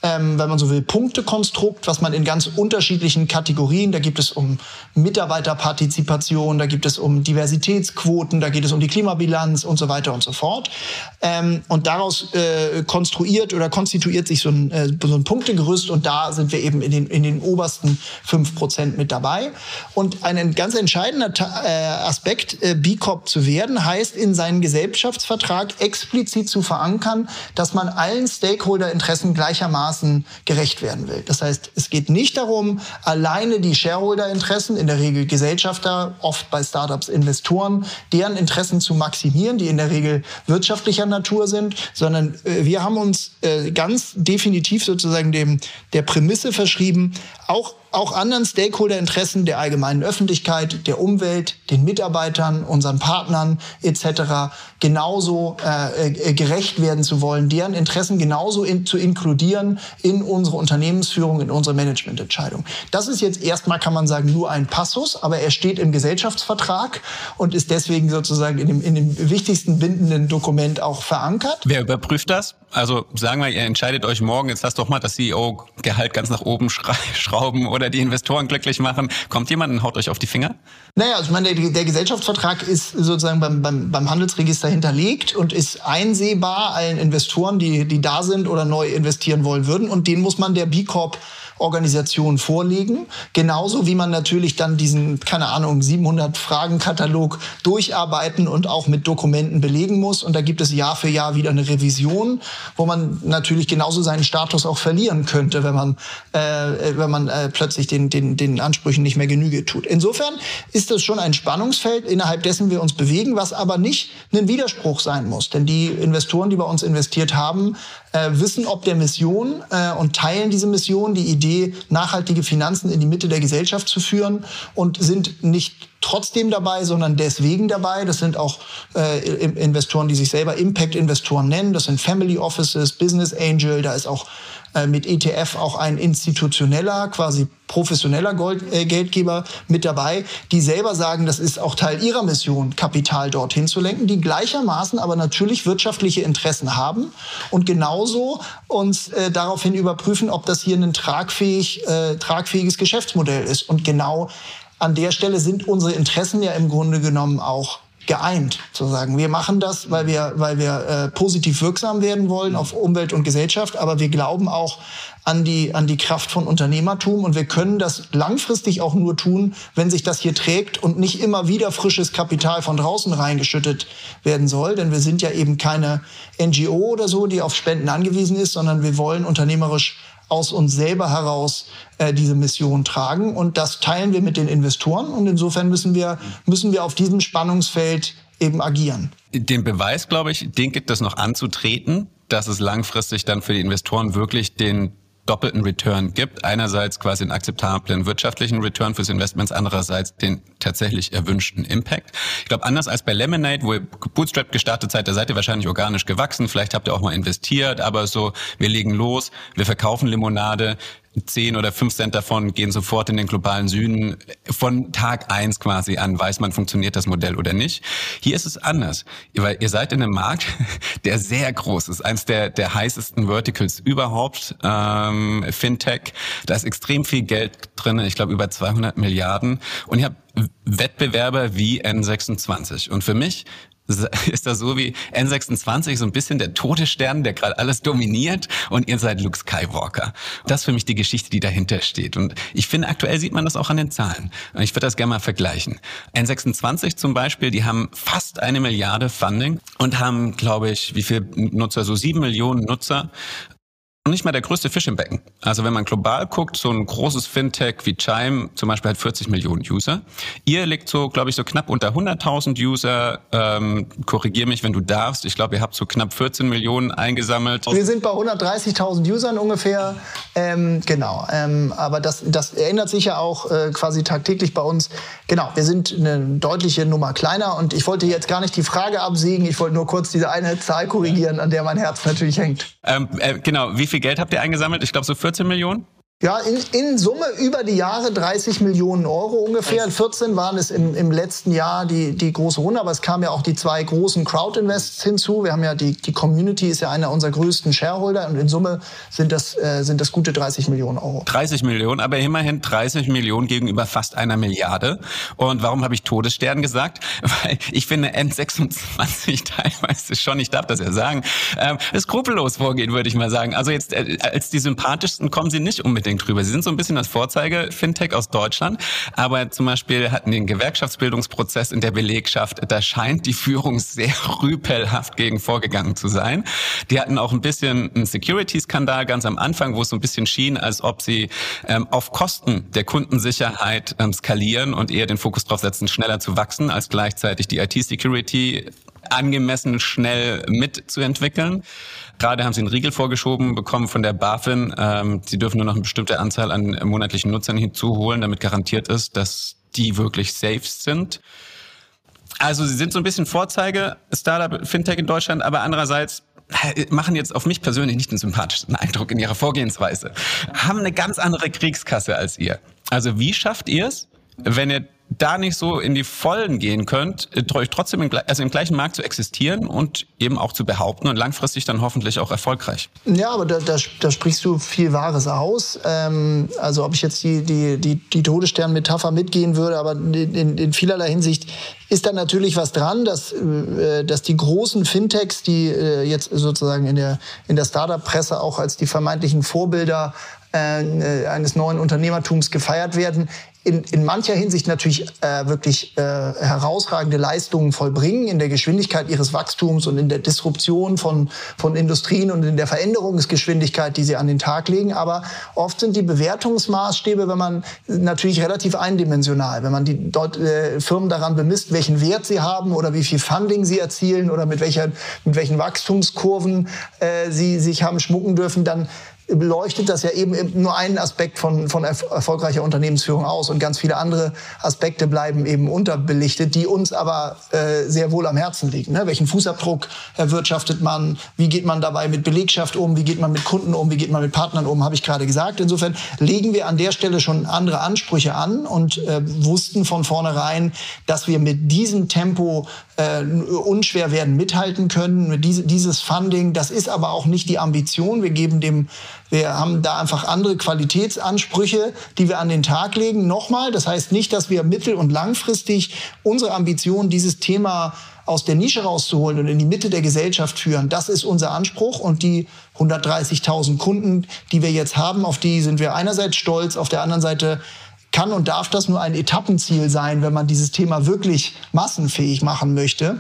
ähm, wenn man so will, Punktekonstrukt, was man in ganz unterschiedlichen Kategorien, da gibt es um Mitarbeiterpartizipation, da gibt es um Diversitätsquoten, da geht es um die Klimabilanz und so weiter und so fort. Ähm, und daraus äh, konstruiert oder konstituiert sich so ein, äh, so ein Punktegerüst und da sind wir eben in den, in den obersten fünf Prozent mit dabei. Und ein ganz entscheidender äh, Aspekt, äh, B Corp zu werden, heißt in seinen Gesellschaftsvertrag explizit zu verankern, dass man allen Stakeholder-Interessen gleichermaßen Maßen gerecht werden will. Das heißt, es geht nicht darum, alleine die Shareholder-Interessen, in der Regel Gesellschafter, oft bei Startups Investoren, deren Interessen zu maximieren, die in der Regel wirtschaftlicher Natur sind, sondern äh, wir haben uns äh, ganz definitiv sozusagen dem, der Prämisse verschrieben, auch auch anderen Stakeholder-Interessen der allgemeinen Öffentlichkeit, der Umwelt, den Mitarbeitern, unseren Partnern etc. genauso äh, äh, gerecht werden zu wollen, deren Interessen genauso in, zu inkludieren in unsere Unternehmensführung, in unsere Managemententscheidung. Das ist jetzt erstmal, kann man sagen, nur ein Passus, aber er steht im Gesellschaftsvertrag und ist deswegen sozusagen in dem, in dem wichtigsten bindenden Dokument auch verankert. Wer überprüft das? Also sagen wir, ihr entscheidet euch morgen, jetzt lasst doch mal das CEO-Gehalt ganz nach oben schrauben oder die Investoren glücklich machen. Kommt jemand und haut euch auf die Finger? Naja, also ich meine, der, der Gesellschaftsvertrag ist sozusagen beim, beim, beim Handelsregister hinterlegt und ist einsehbar allen Investoren, die, die da sind oder neu investieren wollen würden. Und den muss man der B Corp Organisation vorlegen. Genauso wie man natürlich dann diesen, keine Ahnung, 700 Fragenkatalog durcharbeiten und auch mit Dokumenten belegen muss. Und da gibt es Jahr für Jahr wieder eine Revision, wo man natürlich genauso seinen Status auch verlieren könnte, wenn man, äh, wenn man äh, plötzlich den, den, den Ansprüchen nicht mehr Genüge tut. Insofern ist das schon ein Spannungsfeld, innerhalb dessen wir uns bewegen, was aber nicht ein Widerspruch sein muss. Denn die Investoren, die bei uns investiert haben, äh, wissen ob der Mission äh, und teilen diese Mission, die Idee, nachhaltige Finanzen in die Mitte der Gesellschaft zu führen und sind nicht trotzdem dabei, sondern deswegen dabei. Das sind auch äh, Investoren, die sich selber Impact-Investoren nennen. Das sind Family Offices, Business Angel. Da ist auch mit ETF auch ein institutioneller, quasi professioneller Gold, äh, Geldgeber mit dabei, die selber sagen, das ist auch Teil ihrer Mission, Kapital dorthin zu lenken, die gleichermaßen aber natürlich wirtschaftliche Interessen haben und genauso uns äh, daraufhin überprüfen, ob das hier ein tragfähig, äh, tragfähiges Geschäftsmodell ist. Und genau an der Stelle sind unsere Interessen ja im Grunde genommen auch geeint, zu sagen. Wir machen das, weil wir, weil wir äh, positiv wirksam werden wollen auf Umwelt und Gesellschaft, aber wir glauben auch an die, an die Kraft von Unternehmertum und wir können das langfristig auch nur tun, wenn sich das hier trägt und nicht immer wieder frisches Kapital von draußen reingeschüttet werden soll, denn wir sind ja eben keine NGO oder so, die auf Spenden angewiesen ist, sondern wir wollen unternehmerisch aus uns selber heraus äh, diese Mission tragen. Und das teilen wir mit den Investoren. Und insofern müssen wir, müssen wir auf diesem Spannungsfeld eben agieren. Den Beweis, glaube ich, den gibt es noch anzutreten, dass es langfristig dann für die Investoren wirklich den doppelten Return gibt. Einerseits quasi einen akzeptablen wirtschaftlichen Return fürs Investments, andererseits den tatsächlich erwünschten Impact. Ich glaube, anders als bei Lemonade, wo ihr Bootstrap gestartet seid, da seid ihr wahrscheinlich organisch gewachsen. Vielleicht habt ihr auch mal investiert, aber so, wir legen los, wir verkaufen Limonade, 10 oder 5 Cent davon gehen sofort in den globalen Süden. Von Tag eins quasi an weiß man, funktioniert das Modell oder nicht. Hier ist es anders, weil ihr seid in einem Markt, (laughs) der sehr groß ist, eines der, der heißesten Verticals überhaupt, ähm, Fintech. Da ist extrem viel Geld drin, ich glaube über 200 Milliarden. Und ihr habt Wettbewerber wie N26. Und für mich (laughs) ist das so wie N26, so ein bisschen der Todesstern, der gerade alles dominiert und ihr seid Luke Skywalker. Das ist für mich die Geschichte, die dahinter steht. Und ich finde, aktuell sieht man das auch an den Zahlen. Und ich würde das gerne mal vergleichen. N26 zum Beispiel, die haben fast eine Milliarde Funding und haben, glaube ich, wie viel Nutzer? So sieben Millionen Nutzer nicht mal der größte Fisch im Becken. Also wenn man global guckt, so ein großes Fintech wie Chime zum Beispiel hat 40 Millionen User. Ihr liegt so, glaube ich, so knapp unter 100.000 User. Ähm, Korrigier mich, wenn du darfst. Ich glaube, ihr habt so knapp 14 Millionen eingesammelt. Wir sind bei 130.000 Usern ungefähr. Ähm, genau. Ähm, aber das, das ändert sich ja auch äh, quasi tagtäglich bei uns. Genau. Wir sind eine deutliche Nummer kleiner und ich wollte jetzt gar nicht die Frage absiegen. Ich wollte nur kurz diese eine Zahl korrigieren, an der mein Herz natürlich hängt. Ähm, äh, genau. Wie viel Geld habt ihr eingesammelt? Ich glaube so 14 Millionen? Ja, in, in Summe über die Jahre 30 Millionen Euro ungefähr. 14 waren es im, im letzten Jahr die, die große Runde, aber es kamen ja auch die zwei großen Crowd-Invests hinzu. Wir haben ja die, die Community ist ja einer unserer größten Shareholder und in Summe sind das, äh, sind das gute 30 Millionen Euro. 30 Millionen, aber immerhin 30 Millionen gegenüber fast einer Milliarde. Und warum habe ich Todesstern gesagt? (laughs) Weil ich finde N26 (laughs) teilweise schon, ich darf das ja sagen, ähm, skrupellos vorgehen, würde ich mal sagen. Also jetzt äh, als die sympathischsten kommen sie nicht unbedingt unbedingt drüber. Sie sind so ein bisschen das Vorzeige-Fintech aus Deutschland, aber zum Beispiel hatten den Gewerkschaftsbildungsprozess in der Belegschaft, da scheint die Führung sehr (laughs) rüpelhaft gegen vorgegangen zu sein. Die hatten auch ein bisschen einen Security-Skandal ganz am Anfang, wo es so ein bisschen schien, als ob sie ähm, auf Kosten der Kundensicherheit ähm, skalieren und eher den Fokus darauf setzen, schneller zu wachsen, als gleichzeitig die IT-Security angemessen schnell mitzuentwickeln. Gerade haben sie einen Riegel vorgeschoben bekommen von der BaFin. Ähm, sie dürfen nur noch eine bestimmte Anzahl an monatlichen Nutzern hinzuholen, damit garantiert ist, dass die wirklich safe sind. Also sie sind so ein bisschen Vorzeige Startup Fintech in Deutschland, aber andererseits äh, machen jetzt auf mich persönlich nicht den sympathischsten Eindruck in ihrer Vorgehensweise. Haben eine ganz andere Kriegskasse als ihr. Also wie schafft ihr es, wenn ihr da nicht so in die Vollen gehen könnt, äh, euch trotzdem im, also im gleichen Markt zu existieren und eben auch zu behaupten und langfristig dann hoffentlich auch erfolgreich. Ja, aber da, da, da sprichst du viel Wahres aus. Ähm, also ob ich jetzt die, die, die, die Todesstern-Metapher mitgehen würde, aber in, in, in vielerlei Hinsicht ist da natürlich was dran, dass, äh, dass die großen Fintechs, die äh, jetzt sozusagen in der, in der Startup-Presse auch als die vermeintlichen Vorbilder äh, eines neuen Unternehmertums gefeiert werden, in, in mancher Hinsicht natürlich äh, wirklich äh, herausragende Leistungen vollbringen in der Geschwindigkeit ihres Wachstums und in der Disruption von, von Industrien und in der Veränderungsgeschwindigkeit, die sie an den Tag legen. Aber oft sind die Bewertungsmaßstäbe, wenn man natürlich relativ eindimensional, wenn man die dort äh, Firmen daran bemisst, welchen Wert sie haben oder wie viel Funding sie erzielen oder mit welcher mit welchen Wachstumskurven äh, sie sich haben schmucken dürfen, dann beleuchtet das ja eben nur einen Aspekt von, von erfolgreicher Unternehmensführung aus und ganz viele andere Aspekte bleiben eben unterbelichtet, die uns aber äh, sehr wohl am Herzen liegen. Ne? Welchen Fußabdruck erwirtschaftet man? Wie geht man dabei mit Belegschaft um? Wie geht man mit Kunden um? Wie geht man mit Partnern um? Habe ich gerade gesagt. Insofern legen wir an der Stelle schon andere Ansprüche an und äh, wussten von vornherein, dass wir mit diesem Tempo äh, unschwer werden mithalten können. Diese, dieses Funding, das ist aber auch nicht die Ambition. Wir geben dem Wir haben da einfach andere Qualitätsansprüche, die wir an den Tag legen. Nochmal, das heißt nicht, dass wir mittel- und langfristig unsere Ambition, dieses Thema aus der Nische rauszuholen und in die Mitte der Gesellschaft führen. Das ist unser Anspruch und die 130.000 Kunden, die wir jetzt haben, auf die sind wir einerseits stolz, auf der anderen Seite kann und darf das nur ein Etappenziel sein, wenn man dieses Thema wirklich massenfähig machen möchte.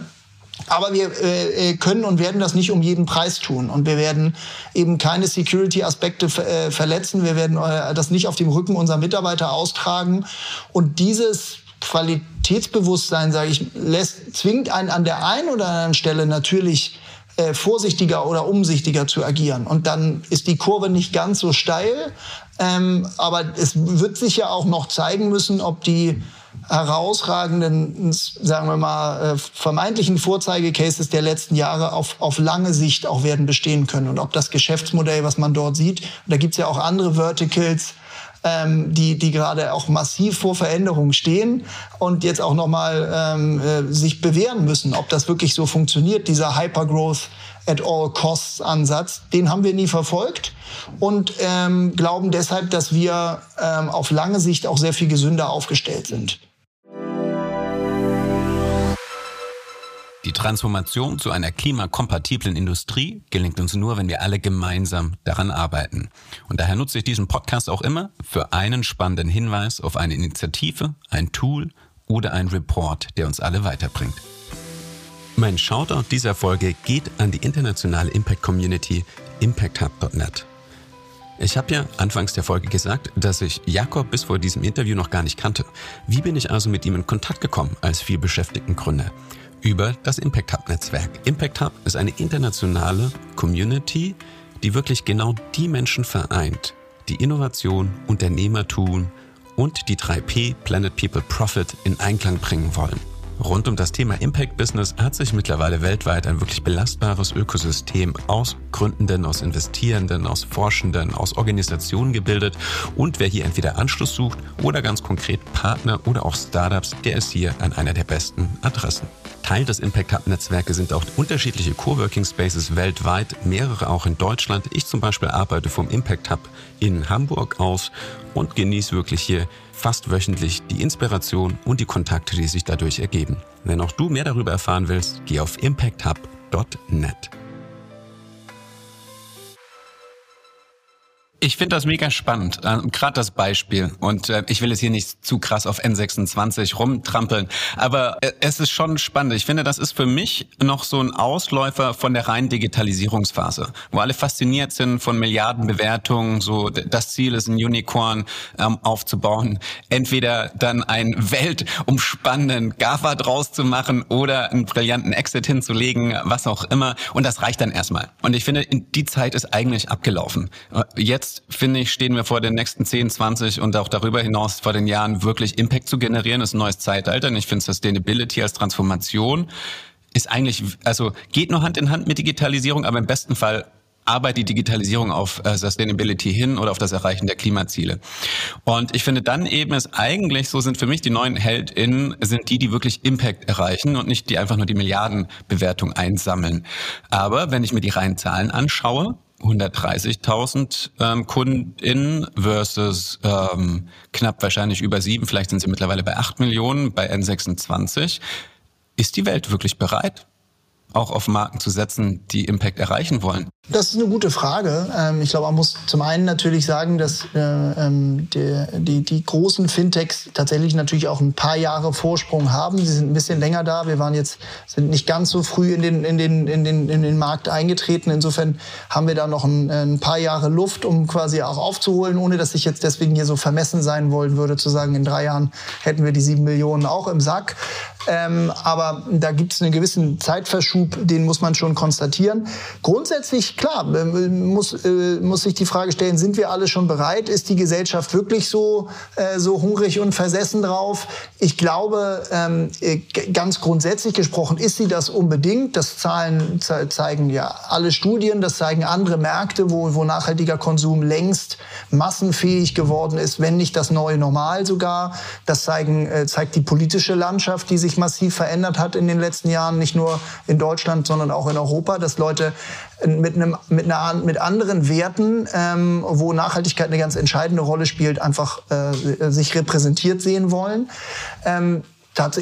Aber wir äh, äh, können und werden das nicht um jeden Preis tun. Und wir werden eben keine Security-Aspekte äh, verletzen. Wir werden äh, das nicht auf dem Rücken unserer Mitarbeiter austragen. Und dieses Qualitätsbewusstsein, sage ich, lässt, zwingt einen an der einen oder anderen Stelle natürlich äh, vorsichtiger oder umsichtiger zu agieren. Und dann ist die Kurve nicht ganz so steil. Ähm, aber es wird sich ja auch noch zeigen müssen, ob die herausragenden, sagen wir mal, äh, vermeintlichen Vorzeigecases der letzten Jahre auf, auf lange Sicht auch werden bestehen können. Und ob das Geschäftsmodell, was man dort sieht, da gibt's ja auch andere Verticals, ähm, die, die gerade auch massiv vor Veränderungen stehen und jetzt auch nochmal ähm, äh, sich bewähren müssen, ob das wirklich so funktioniert, dieser Hypergrowth at all costs Ansatz, den haben wir nie verfolgt und ähm, glauben deshalb, dass wir ähm, auf lange Sicht auch sehr viel gesünder aufgestellt sind. Die Transformation zu einer klimakompatiblen Industrie gelingt uns nur, wenn wir alle gemeinsam daran arbeiten. Und daher nutze ich diesen Podcast auch immer für einen spannenden Hinweis auf eine Initiative, ein Tool oder ein Report, der uns alle weiterbringt. Mein Shoutout dieser Folge geht an die internationale Impact Community impacthub.net. Ich habe ja anfangs der Folge gesagt, dass ich Jakob bis vor diesem Interview noch gar nicht kannte. Wie bin ich also mit ihm in Kontakt gekommen als vielbeschäftigten Gründer? über das Impact Hub Netzwerk. Impact Hub ist eine internationale Community, die wirklich genau die Menschen vereint, die Innovation, Unternehmertum und die 3P Planet People Profit in Einklang bringen wollen. Rund um das Thema Impact Business hat sich mittlerweile weltweit ein wirklich belastbares Ökosystem aus Gründenden, aus Investierenden, aus Forschenden, aus Organisationen gebildet. Und wer hier entweder Anschluss sucht oder ganz konkret Partner oder auch Startups, der ist hier an einer der besten Adressen. Teil des Impact Hub Netzwerke sind auch unterschiedliche Coworking Spaces weltweit, mehrere auch in Deutschland. Ich zum Beispiel arbeite vom Impact Hub in Hamburg aus und genieße wirklich hier fast wöchentlich die Inspiration und die Kontakte, die sich dadurch ergeben. Wenn auch du mehr darüber erfahren willst, geh auf impacthub.net. Ich finde das mega spannend, äh, gerade das Beispiel. Und äh, ich will es hier nicht zu krass auf N26 rumtrampeln, aber äh, es ist schon spannend. Ich finde, das ist für mich noch so ein Ausläufer von der reinen Digitalisierungsphase, wo alle fasziniert sind von Milliardenbewertungen. So das Ziel ist, ein Unicorn ähm, aufzubauen, entweder dann einen weltumspannenden GAFA draus zu machen oder einen brillanten Exit hinzulegen, was auch immer. Und das reicht dann erstmal. Und ich finde, die Zeit ist eigentlich abgelaufen. Äh, finde ich, stehen wir vor den nächsten 10, 20 und auch darüber hinaus vor den Jahren wirklich Impact zu generieren. Ist ein neues Zeitalter. Und ich finde Sustainability als Transformation ist eigentlich, also geht nur Hand in Hand mit Digitalisierung, aber im besten Fall arbeitet die Digitalisierung auf äh, Sustainability hin oder auf das Erreichen der Klimaziele. Und ich finde dann eben ist eigentlich, so sind für mich die neuen HeldInnen, sind die, die wirklich Impact erreichen und nicht die einfach nur die Milliardenbewertung einsammeln. Aber wenn ich mir die reinen Zahlen anschaue, 130.000 ähm, KundInnen versus ähm, knapp wahrscheinlich über sieben, vielleicht sind sie mittlerweile bei acht Millionen bei N26. Ist die Welt wirklich bereit, auch auf Marken zu setzen, die Impact erreichen wollen? Das ist eine gute Frage. Ähm, ich glaube, man muss zum einen natürlich sagen, dass äh, ähm, die, die, die großen Fintechs tatsächlich natürlich auch ein paar Jahre Vorsprung haben. Sie sind ein bisschen länger da. Wir waren jetzt sind nicht ganz so früh in den, in den, in den, in den Markt eingetreten. Insofern haben wir da noch ein, ein paar Jahre Luft, um quasi auch aufzuholen, ohne dass ich jetzt deswegen hier so vermessen sein wollen würde, zu sagen, in drei Jahren hätten wir die sieben Millionen auch im Sack. Ähm, aber da gibt es einen gewissen Zeitverschub, den muss man schon konstatieren. Grundsätzlich klar, ähm, muss, äh, muss sich die Frage stellen, sind wir alle schon bereit? Ist die Gesellschaft wirklich so, äh, so hungrig und versessen drauf? Ich glaube, ähm, äh, ganz grundsätzlich gesprochen ist sie das unbedingt. Das Zahlen zeigen ja alle Studien, das zeigen andere Märkte, wo, wo nachhaltiger Konsum längst massenfähig geworden ist, wenn nicht das neue Normal sogar. Das zeigen, zeigt die politische Landschaft, die sich massiv verändert hat in den letzten Jahren, nicht nur in Deutschland, sondern auch in Europa, dass Leute mit, einem, mit, einer, mit anderen Werten, ähm, wo Nachhaltigkeit eine ganz entscheidende Rolle spielt, einfach äh, sich repräsentiert sehen wollen. Ähm,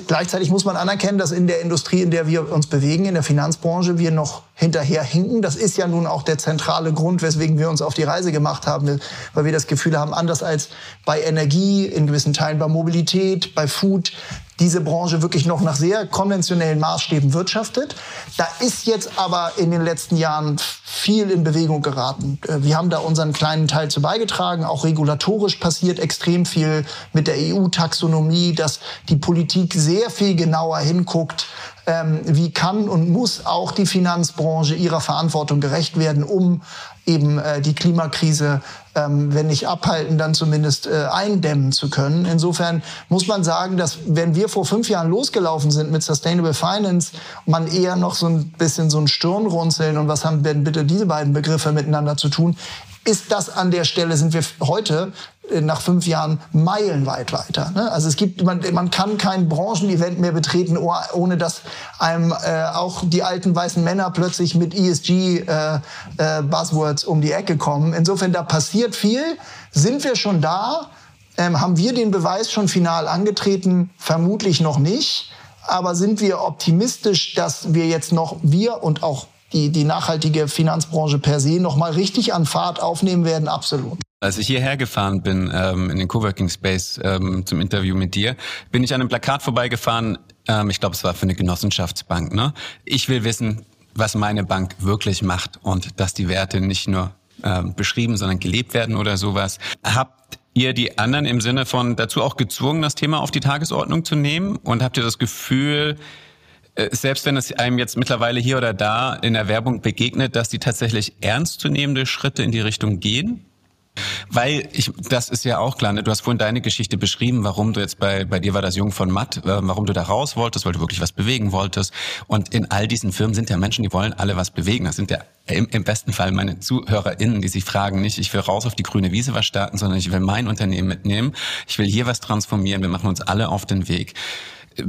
Gleichzeitig muss man anerkennen, dass in der Industrie, in der wir uns bewegen, in der Finanzbranche, wir noch hinterherhinken. Das ist ja nun auch der zentrale Grund, weswegen wir uns auf die Reise gemacht haben, weil wir das Gefühl haben, anders als bei Energie, in gewissen Teilen bei Mobilität, bei Food, diese Branche wirklich noch nach sehr konventionellen Maßstäben wirtschaftet. Da ist jetzt aber in den letzten Jahren viel in Bewegung geraten. Äh, wir haben da unseren kleinen Teil zu beigetragen. Auch regulatorisch passiert extrem viel mit der EU-Taxonomie, dass die Politik sehr viel genauer hinguckt, ähm, wie kann und muss auch die Finanzbranche ihrer Verantwortung gerecht werden, um eben äh, die Klimakrise, ähm, wenn nicht abhalten, dann zumindest äh, eindämmen zu können. Insofern muss man sagen, dass wenn wir vor fünf Jahren losgelaufen sind mit Sustainable Finance, man eher noch so ein bisschen so ein Stirnrunzeln und was haben denn bitte diese beiden Begriffe miteinander zu tun, ist das an der Stelle, sind wir heute nach fünf Jahren meilenweit weiter. Ne? Also es gibt, man, man kann kein Branchenevent mehr betreten, oh, ohne dass einem äh, auch die alten weißen Männer plötzlich mit ESG-Buzzwords äh, äh, um die Ecke kommen. Insofern, da passiert viel. Sind wir schon da? Ähm, haben wir den Beweis schon final angetreten? Vermutlich noch nicht. Aber sind wir optimistisch, dass wir jetzt noch, wir und auch die, die nachhaltige Finanzbranche per se noch mal richtig an Fahrt aufnehmen werden? Absolut. Als ich hierher gefahren bin, ähm, in den Coworking Space ähm, zum Interview mit dir, bin ich an einem Plakat vorbeigefahren. Ähm, ich glaube, es war für eine Genossenschaftsbank. Ne? Ich will wissen, was meine Bank wirklich macht und dass die Werte nicht nur ähm, beschrieben, sondern gelebt werden oder sowas. Habt ihr die anderen im Sinne von dazu auch gezwungen, das Thema auf die Tagesordnung zu nehmen? Und habt ihr das Gefühl, äh, selbst wenn es einem jetzt mittlerweile hier oder da in der Werbung begegnet, dass die tatsächlich ernstzunehmende Schritte in die Richtung gehen? Weil ich, das ist ja auch klar, ne? du hast vorhin deine Geschichte beschrieben, warum du jetzt bei, bei dir war das Jung von Matt, äh, warum du da raus wolltest, weil du wirklich was bewegen wolltest. Und in all diesen Firmen sind ja Menschen, die wollen alle was bewegen. Das sind ja im, im besten Fall meine ZuhörerInnen, die sich fragen, nicht, ich will raus auf die grüne Wiese was starten, sondern ich will mein Unternehmen mitnehmen. Ich will hier was transformieren. Wir machen uns alle auf den Weg.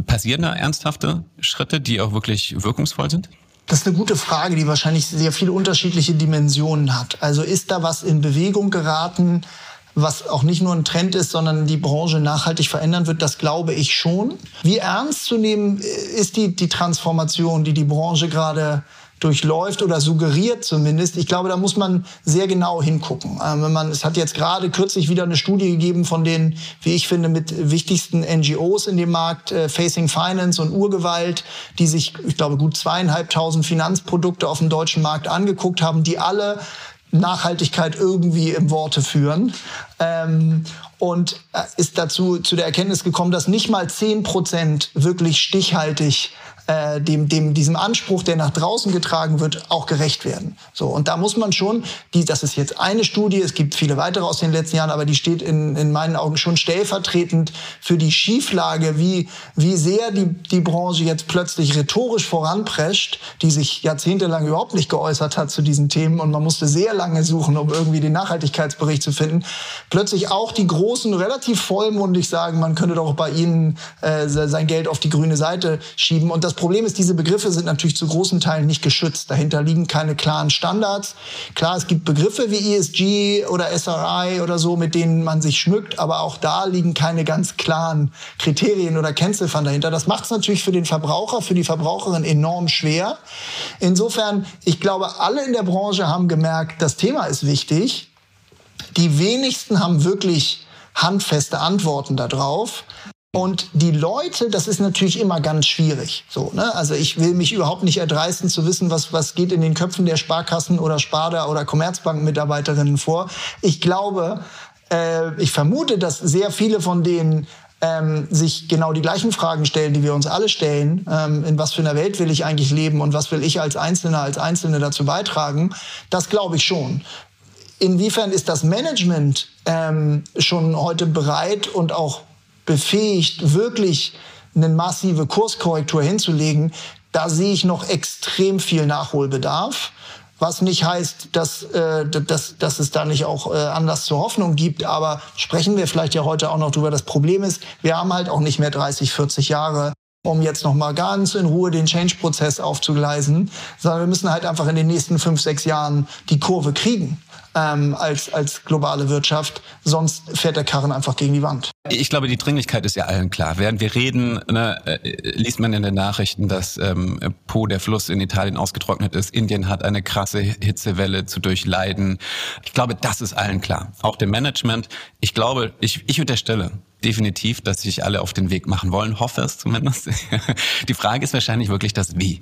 Passieren da ernsthafte Schritte, die auch wirklich wirkungsvoll sind? Das ist eine gute Frage, die wahrscheinlich sehr viele unterschiedliche Dimensionen hat. Also ist da was in Bewegung geraten, was auch nicht nur ein Trend ist, sondern die Branche nachhaltig verändern wird, das glaube ich schon. Wie ernst zu nehmen ist die, die Transformation, die die Branche gerade durchläuft oder suggeriert zumindest. Ich glaube, da muss man sehr genau hingucken. Ähm, wenn man, es hat jetzt gerade kürzlich wieder eine Studie gegeben von den, wie ich finde, mit wichtigsten NGOs in dem Markt, äh, Facing Finance und Urgewalt, die sich, ich glaube, gut zweieinhalbtausend Finanzprodukte auf dem deutschen Markt angeguckt haben, die alle Nachhaltigkeit irgendwie im Worte führen. Ähm, und äh, ist dazu zu der Erkenntnis gekommen, dass nicht mal zehn Prozent wirklich stichhaltig äh, dem, dem, diesem Anspruch, der nach draußen getragen wird, auch gerecht werden. So, und da muss man schon, die, das ist jetzt eine Studie, es gibt viele weitere aus den letzten Jahren, aber die steht in, in meinen Augen schon stellvertretend für die Schieflage, wie, wie sehr die, die Branche jetzt plötzlich rhetorisch voranprescht, die sich jahrzehntelang überhaupt nicht geäußert hat zu diesen Themen und man musste sehr lange suchen, um irgendwie den Nachhaltigkeitsbericht zu finden. Plötzlich auch die Großen relativ vollmundig sagen, man könnte doch bei ihnen äh, sein Geld auf die grüne Seite schieben und das das Problem ist, diese Begriffe sind natürlich zu großen Teilen nicht geschützt. Dahinter liegen keine klaren Standards. Klar, es gibt Begriffe wie ESG oder SRI oder so, mit denen man sich schmückt, aber auch da liegen keine ganz klaren Kriterien oder Kennziffern dahinter. Das macht es natürlich für den Verbraucher, für die Verbraucherin enorm schwer. Insofern, ich glaube, alle in der Branche haben gemerkt, das Thema ist wichtig. Die wenigsten haben wirklich handfeste Antworten darauf. Und die Leute, das ist natürlich immer ganz schwierig. So, ne? Also ich will mich überhaupt nicht erdreisten zu wissen, was, was geht in den Köpfen der Sparkassen oder Sparda oder Commerzbank-Mitarbeiterinnen vor. Ich glaube, äh, ich vermute, dass sehr viele von denen ähm, sich genau die gleichen Fragen stellen, die wir uns alle stellen. Ähm, in was für einer Welt will ich eigentlich leben und was will ich als Einzelner, als Einzelne dazu beitragen? Das glaube ich schon. Inwiefern ist das Management ähm, schon heute bereit und auch befähigt, wirklich eine massive Kurskorrektur hinzulegen, da sehe ich noch extrem viel Nachholbedarf. Was nicht heißt, dass, äh, dass, dass es da nicht auch äh, Anlass zur Hoffnung gibt. Aber sprechen wir vielleicht ja heute auch noch drüber. Das Problem ist, wir haben halt auch nicht mehr 30, 40 Jahre um jetzt noch mal ganz in Ruhe den Change-Prozess aufzugleisen, sondern wir müssen halt einfach in den nächsten fünf, sechs Jahren die Kurve kriegen ähm, als, als globale Wirtschaft. Sonst fährt der Karren einfach gegen die Wand. Ich glaube, die Dringlichkeit ist ja allen klar. Während wir reden, ne, äh, liest man in den Nachrichten, dass ähm, Po, der Fluss in Italien ausgetrocknet ist. Indien hat eine krasse Hitzewelle zu durchleiden. Ich glaube, das ist allen klar. Auch dem Management. Ich glaube, ich, ich unterstelle, definitiv, dass sich alle auf den Weg machen wollen, hoffe es zumindest. (laughs) Die Frage ist wahrscheinlich wirklich das Wie.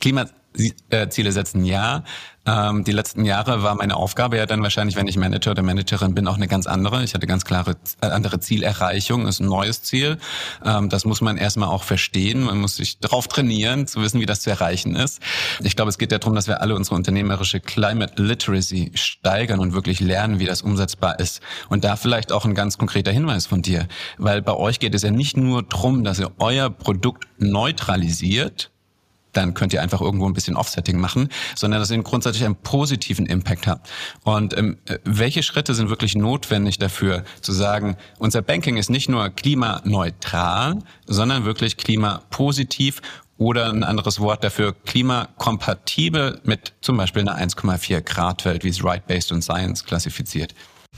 Klimaziele setzen ja. Ähm, die letzten Jahre war meine Aufgabe ja dann wahrscheinlich, wenn ich Manager oder Managerin bin, auch eine ganz andere. Ich hatte ganz klare äh, andere Zielerreichung, ist ein neues Ziel. Ähm, das muss man erstmal auch verstehen. Man muss sich darauf trainieren, zu wissen, wie das zu erreichen ist. Ich glaube, es geht ja darum, dass wir alle unsere unternehmerische Climate Literacy steigern und wirklich lernen, wie das umsetzbar ist. Und da vielleicht auch ein ganz konkreter Hinweis von dir, weil bei euch geht es ja nicht nur darum, dass ihr euer Produkt neutralisiert, dann könnt ihr einfach irgendwo ein bisschen Offsetting machen, sondern dass ihr grundsätzlich einen positiven Impact habt. Und ähm, welche Schritte sind wirklich notwendig dafür, zu sagen, unser Banking ist nicht nur klimaneutral, sondern wirklich klimapositiv oder ein anderes Wort dafür, klimakompatibel mit zum Beispiel einer 1,4 Grad Welt, wie es Right-Based und Science klassifiziert.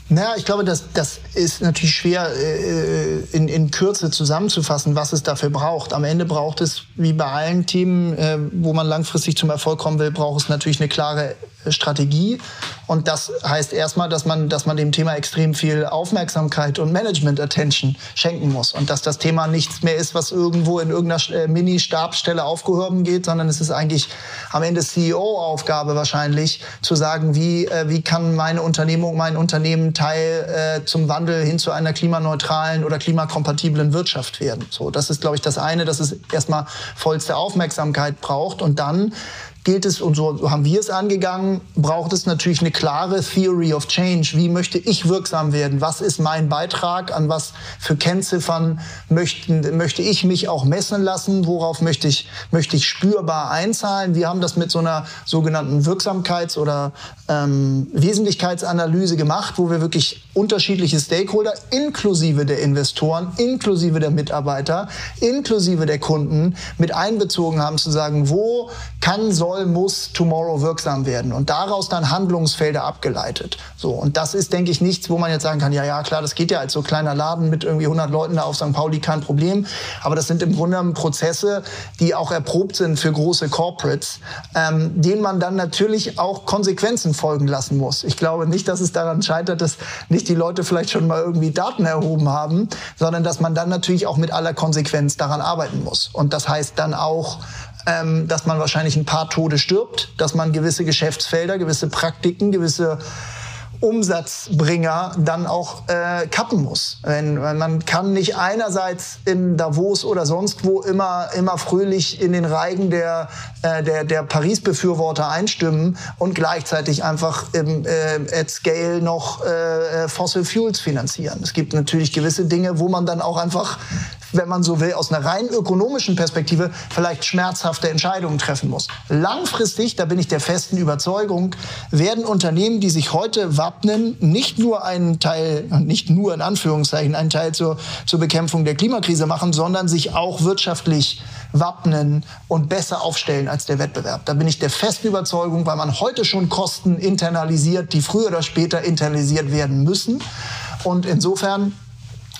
Naja, ich glaube, das, das ist natürlich schwer äh, in, in Kürze zusammenzufassen, was es dafür braucht. Am Ende braucht es, wie bei allen Themen, äh, wo man langfristig zum Erfolg kommen will, braucht es natürlich eine klare Strategie. Und das heißt erstmal, dass man, dass man dem Thema extrem viel Aufmerksamkeit und Management-Attention schenken muss. Und dass das Thema nichts mehr ist, was irgendwo in irgendeiner äh, Mini-Stabsstelle aufgehoben geht, sondern es ist eigentlich am Ende CEO-Aufgabe wahrscheinlich, zu sagen, wie, äh, wie kann meine Unternehmung, mein Unternehmen Teil äh, zum Wandel hin zu einer klimaneutralen oder klimakompatiblen Wirtschaft werden. So, das ist, glaube ich, das eine, dass es erstmal vollste Aufmerksamkeit braucht und dann gilt es, und so haben wir es angegangen, braucht es natürlich eine klare Theory of Change. Wie möchte ich wirksam werden? Was ist mein Beitrag? An was für Kennziffern möchten, möchte ich mich auch messen lassen? Worauf möchte ich, möchte ich spürbar einzahlen? Wir haben das mit so einer sogenannten Wirksamkeits- oder ähm, Wesentlichkeitsanalyse gemacht, wo wir wirklich unterschiedliche Stakeholder, inklusive der Investoren, inklusive der Mitarbeiter, inklusive der Kunden mit einbezogen haben, zu sagen, wo kann, soll, muss Tomorrow wirksam werden und daraus dann Handlungsfelder abgeleitet. So und das ist, denke ich, nichts, wo man jetzt sagen kann, ja, ja, klar, das geht ja als so kleiner Laden mit irgendwie 100 Leuten da auf St. Pauli kein Problem. Aber das sind im Grunde Prozesse, die auch erprobt sind für große Corporates, ähm, denen man dann natürlich auch Konsequenzen folgen lassen muss. Ich glaube nicht, dass es daran scheitert, dass nicht die Leute vielleicht schon mal irgendwie Daten erhoben haben, sondern dass man dann natürlich auch mit aller Konsequenz daran arbeiten muss. Und das heißt dann auch, ähm, dass man wahrscheinlich ein paar Tode stirbt, dass man gewisse Geschäftsfelder, gewisse Praktiken, gewisse Umsatzbringer dann auch äh, kappen muss. Wenn, man kann nicht einerseits in Davos oder sonst wo immer, immer fröhlich in den Reigen der, äh, der, der Paris-Befürworter einstimmen und gleichzeitig einfach im, äh, at scale noch äh, Fossil Fuels finanzieren. Es gibt natürlich gewisse Dinge, wo man dann auch einfach wenn man so will, aus einer rein ökonomischen Perspektive vielleicht schmerzhafte Entscheidungen treffen muss. Langfristig, da bin ich der festen Überzeugung, werden Unternehmen, die sich heute wappnen, nicht nur einen Teil, nicht nur in Anführungszeichen, einen Teil zur, zur Bekämpfung der Klimakrise machen, sondern sich auch wirtschaftlich wappnen und besser aufstellen als der Wettbewerb. Da bin ich der festen Überzeugung, weil man heute schon Kosten internalisiert, die früher oder später internalisiert werden müssen. Und insofern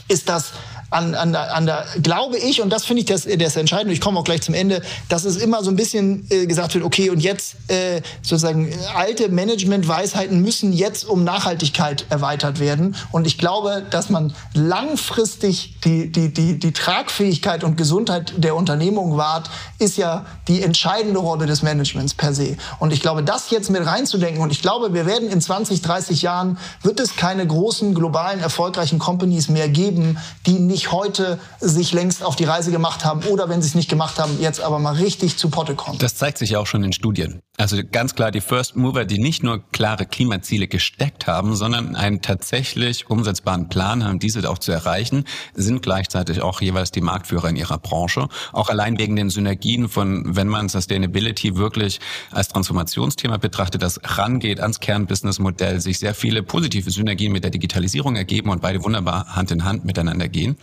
ist das an, an, an der, glaube ich, und das finde ich das, das Entscheidende, ich komme auch gleich zum Ende, dass es immer so ein bisschen äh, gesagt wird, okay, und jetzt äh, sozusagen alte Managementweisheiten müssen jetzt um Nachhaltigkeit erweitert werden. Und ich glaube, dass man langfristig die, die, die, die Tragfähigkeit und Gesundheit der Unternehmung wahrt, ist ja die entscheidende Rolle des Managements per se. Und ich glaube, das jetzt mit reinzudenken, und ich glaube, wir werden in 20, 30 Jahren, wird es keine großen, globalen, erfolgreichen Companies mehr geben, die nicht nicht heute sich längst auf die Reise gemacht haben oder wenn sie es nicht gemacht haben, jetzt aber mal richtig zu Potte kommen. Das zeigt sich ja auch schon in Studien. Also ganz klar die First Mover, die nicht nur klare Klimaziele gesteckt haben, sondern einen tatsächlich umsetzbaren Plan haben, diese auch zu erreichen, sind gleichzeitig auch jeweils die Marktführer in ihrer Branche. Auch allein wegen den Synergien von, wenn man Sustainability wirklich als Transformationsthema betrachtet, das rangeht ans Kernbusinessmodell, sich sehr viele positive Synergien mit der Digitalisierung ergeben und beide wunderbar Hand in Hand miteinander gehen.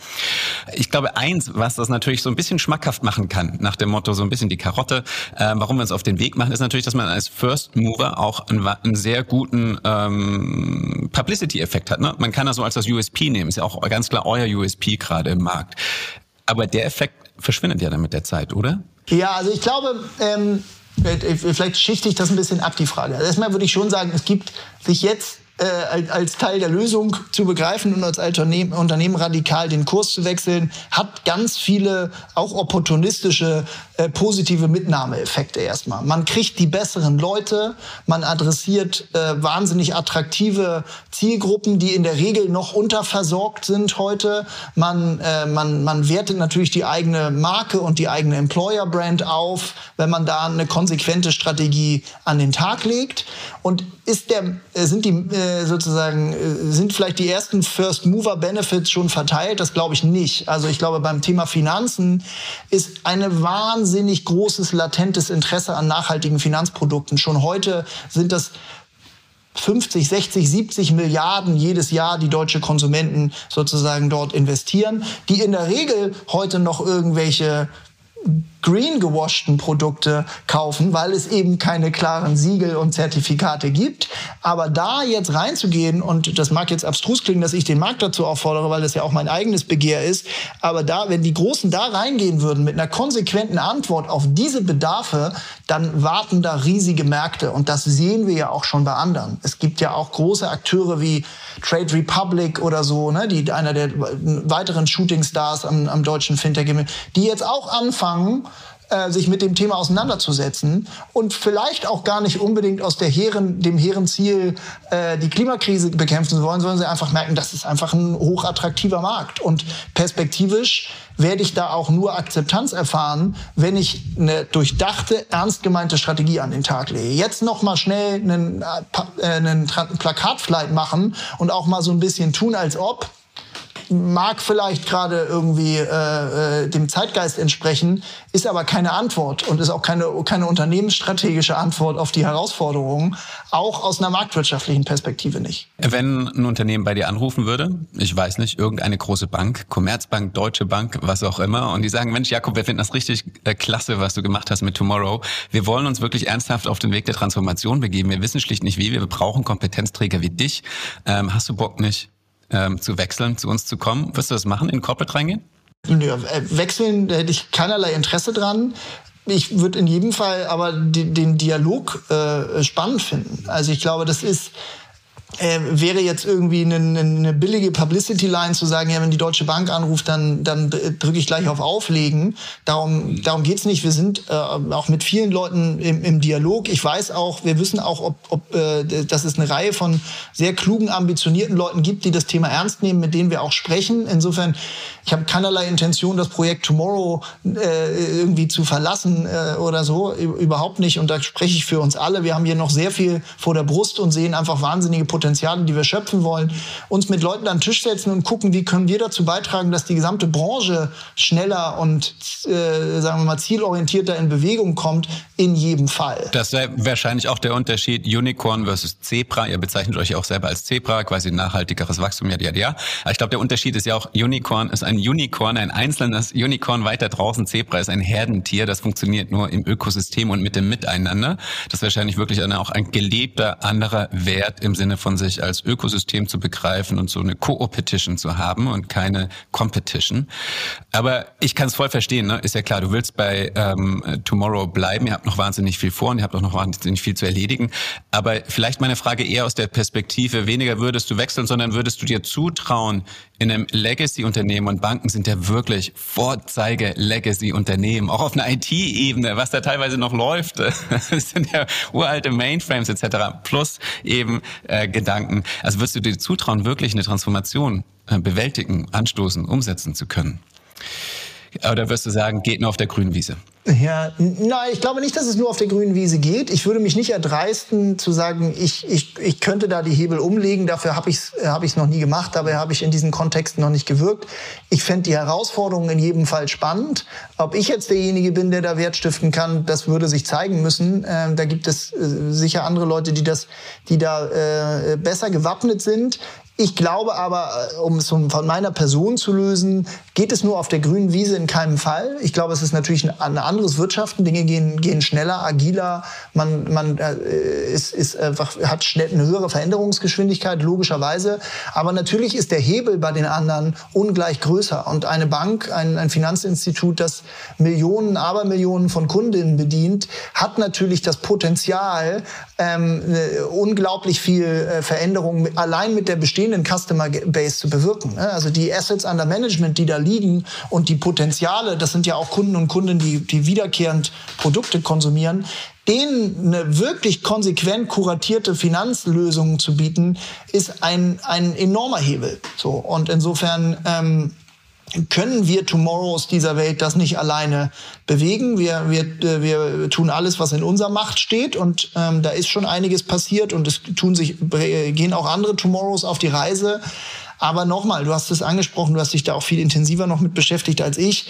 Ich glaube, eins, was das natürlich so ein bisschen schmackhaft machen kann, nach dem Motto so ein bisschen die Karotte, äh, warum wir uns auf den Weg machen, ist natürlich, dass man als First Mover auch einen, einen sehr guten ähm, Publicity-Effekt hat. Ne? Man kann das so als das USP nehmen, ist ja auch ganz klar euer USP gerade im Markt. Aber der Effekt verschwindet ja dann mit der Zeit, oder? Ja, also ich glaube, ähm, vielleicht schichte ich das ein bisschen ab, die Frage. Also erstmal würde ich schon sagen, es gibt sich jetzt äh, als Teil der Lösung zu begreifen und als Unternehmen, Unternehmen radikal den Kurs zu wechseln, hat ganz viele auch opportunistische äh, positive Mitnahmeeffekte erstmal. Man kriegt die besseren Leute, man adressiert äh, wahnsinnig attraktive Zielgruppen, die in der Regel noch unterversorgt sind heute. Man, äh, man, man wertet natürlich die eigene Marke und die eigene Employer-Brand auf, wenn man da eine konsequente Strategie an den Tag legt. Und ist der, äh, sind die sozusagen, äh, sind vielleicht die ersten First Mover Benefits schon verteilt? Das glaube ich nicht. Also ich glaube, beim Thema Finanzen ist eine wahnsinnig großes latentes Interesse an nachhaltigen Finanzprodukten. Schon heute sind das 50, 60, 70 Milliarden jedes Jahr die deutsche Konsumenten sozusagen dort investieren, die in der Regel heute noch irgendwelche green gewaschten Produkte kaufen, weil es eben keine klaren Siegel und Zertifikate gibt. Aber da jetzt reinzugehen, und das mag jetzt abstrus klingen, dass ich den Markt dazu auffordere, weil das ja auch mein eigenes Begehr ist, aber da, wenn die Großen da reingehen würden mit einer konsequenten Antwort auf diese Bedarfe, dann warten da riesige Märkte. Und das sehen wir ja auch schon bei anderen. Es gibt ja auch große Akteure wie Trade Republic oder so, ne, die einer der weiteren Shooting Stars am, am deutschen Fintech, die jetzt auch anfangen, äh, sich mit dem Thema auseinanderzusetzen und vielleicht auch gar nicht unbedingt aus der hehren, dem hehren Ziel, äh, die Klimakrise bekämpfen wollen, sondern sie einfach merken, das ist einfach ein hochattraktiver Markt. Und perspektivisch werde ich da auch nur Akzeptanz erfahren, wenn ich eine durchdachte, ernst gemeinte Strategie an den Tag lege. Jetzt noch mal schnell einen, äh, einen Plakatflight machen und auch mal so ein bisschen tun, als ob mag vielleicht gerade irgendwie äh, äh, dem Zeitgeist entsprechen, ist aber keine Antwort und ist auch keine, keine unternehmensstrategische Antwort auf die Herausforderungen, auch aus einer marktwirtschaftlichen Perspektive nicht. Wenn ein Unternehmen bei dir anrufen würde, ich weiß nicht, irgendeine große Bank, Commerzbank, Deutsche Bank, was auch immer, und die sagen, Mensch, Jakob, wir finden das richtig äh, klasse, was du gemacht hast mit Tomorrow. Wir wollen uns wirklich ernsthaft auf den Weg der Transformation begeben. Wir wissen schlicht nicht wie. Wir brauchen Kompetenzträger wie dich. Ähm, hast du Bock nicht? Ähm, zu wechseln, zu uns zu kommen. Wirst du das machen, in Corporate reingehen? Ja, äh, wechseln da hätte ich keinerlei Interesse dran. Ich würde in jedem Fall aber den Dialog äh, spannend finden. Also ich glaube, das ist äh, wäre jetzt irgendwie eine, eine billige Publicity-Line zu sagen, ja, wenn die Deutsche Bank anruft, dann, dann drücke ich gleich auf Auflegen. Darum, darum geht's nicht. Wir sind äh, auch mit vielen Leuten im, im Dialog. Ich weiß auch, wir wissen auch, ob, ob äh, dass es eine Reihe von sehr klugen, ambitionierten Leuten gibt, die das Thema ernst nehmen, mit denen wir auch sprechen. Insofern, ich habe keinerlei Intention, das Projekt Tomorrow äh, irgendwie zu verlassen äh, oder so. Überhaupt nicht. Und da spreche ich für uns alle. Wir haben hier noch sehr viel vor der Brust und sehen einfach wahnsinnige Potenziale Potenziale, die wir schöpfen wollen, uns mit Leuten an den Tisch setzen und gucken, wie können wir dazu beitragen, dass die gesamte Branche schneller und, äh, sagen wir mal, zielorientierter in Bewegung kommt, in jedem Fall. Das wäre wahrscheinlich auch der Unterschied Unicorn versus Zebra. Ihr bezeichnet euch auch selber als Zebra, quasi nachhaltigeres Wachstum, ja, ja, ja. Ich glaube, der Unterschied ist ja auch, Unicorn ist ein Unicorn, ein einzelnes Unicorn weiter draußen. Zebra ist ein Herdentier, das funktioniert nur im Ökosystem und mit dem Miteinander. Das ist wahrscheinlich wirklich eine, auch ein gelebter anderer Wert im Sinne von sich als Ökosystem zu begreifen und so eine Co-Opetition zu haben und keine Competition. Aber ich kann es voll verstehen, ne? ist ja klar, du willst bei ähm, Tomorrow bleiben, ihr habt noch wahnsinnig viel vor und ihr habt auch noch wahnsinnig viel zu erledigen. Aber vielleicht meine Frage eher aus der Perspektive, weniger würdest du wechseln, sondern würdest du dir zutrauen, in einem Legacy-Unternehmen und Banken sind ja wirklich Vorzeige-Legacy-Unternehmen, auch auf einer IT-Ebene, was da teilweise noch läuft, (laughs) das sind ja uralte Mainframes etc. plus eben äh, Gedanken. Also würdest du dir zutrauen, wirklich eine Transformation äh, bewältigen, anstoßen, umsetzen zu können? Oder wirst du sagen, geht nur auf der grünen Wiese? Ja, nein, ich glaube nicht, dass es nur auf der grünen Wiese geht. Ich würde mich nicht erdreisten zu sagen, ich, ich, ich könnte da die Hebel umlegen. Dafür habe ich es hab ich's noch nie gemacht. Dabei habe ich in diesen Kontexten noch nicht gewirkt. Ich fände die Herausforderungen in jedem Fall spannend. Ob ich jetzt derjenige bin, der da Wert stiften kann, das würde sich zeigen müssen. Ähm, da gibt es äh, sicher andere Leute, die, das, die da äh, besser gewappnet sind Ich glaube aber, äh, um es von meiner Person zu lösen, geht es nur auf der grünen Wiese in keinem Fall. Ich glaube, es ist natürlich ein, anderes Wirtschaften. Dinge gehen, gehen schneller, agiler. Man, man äh, ist, ist einfach, hat schnell eine höhere Veränderungsgeschwindigkeit, logischerweise. Aber natürlich ist der Hebel bei den anderen ungleich größer. Und eine Bank, ein, ein Finanzinstitut, das Millionen, Abermillionen von Kundinnen bedient, hat natürlich das Potenzial, ähm, unglaublich viel äh, Veränderung allein mit der bestehenden Customer Base zu bewirken. Ne? Also die Assets under Management, die da liegen und die Potenziale, das sind ja auch Kunden und Kunden, die, die wiederkehrend Produkte konsumieren, denen eine wirklich konsequent kuratierte Finanzlösung zu bieten, ist ein, ein enormer Hebel. So und insofern ähm, können wir Tomorrows dieser Welt das nicht alleine bewegen. Wir, wir, äh, wir tun alles, was in unserer Macht steht und ähm, da ist schon einiges passiert und es tun sich, gehen auch andere Tomorrows auf die Reise. Aber nochmal, du hast es angesprochen, du hast dich da auch viel intensiver noch mit beschäftigt als ich.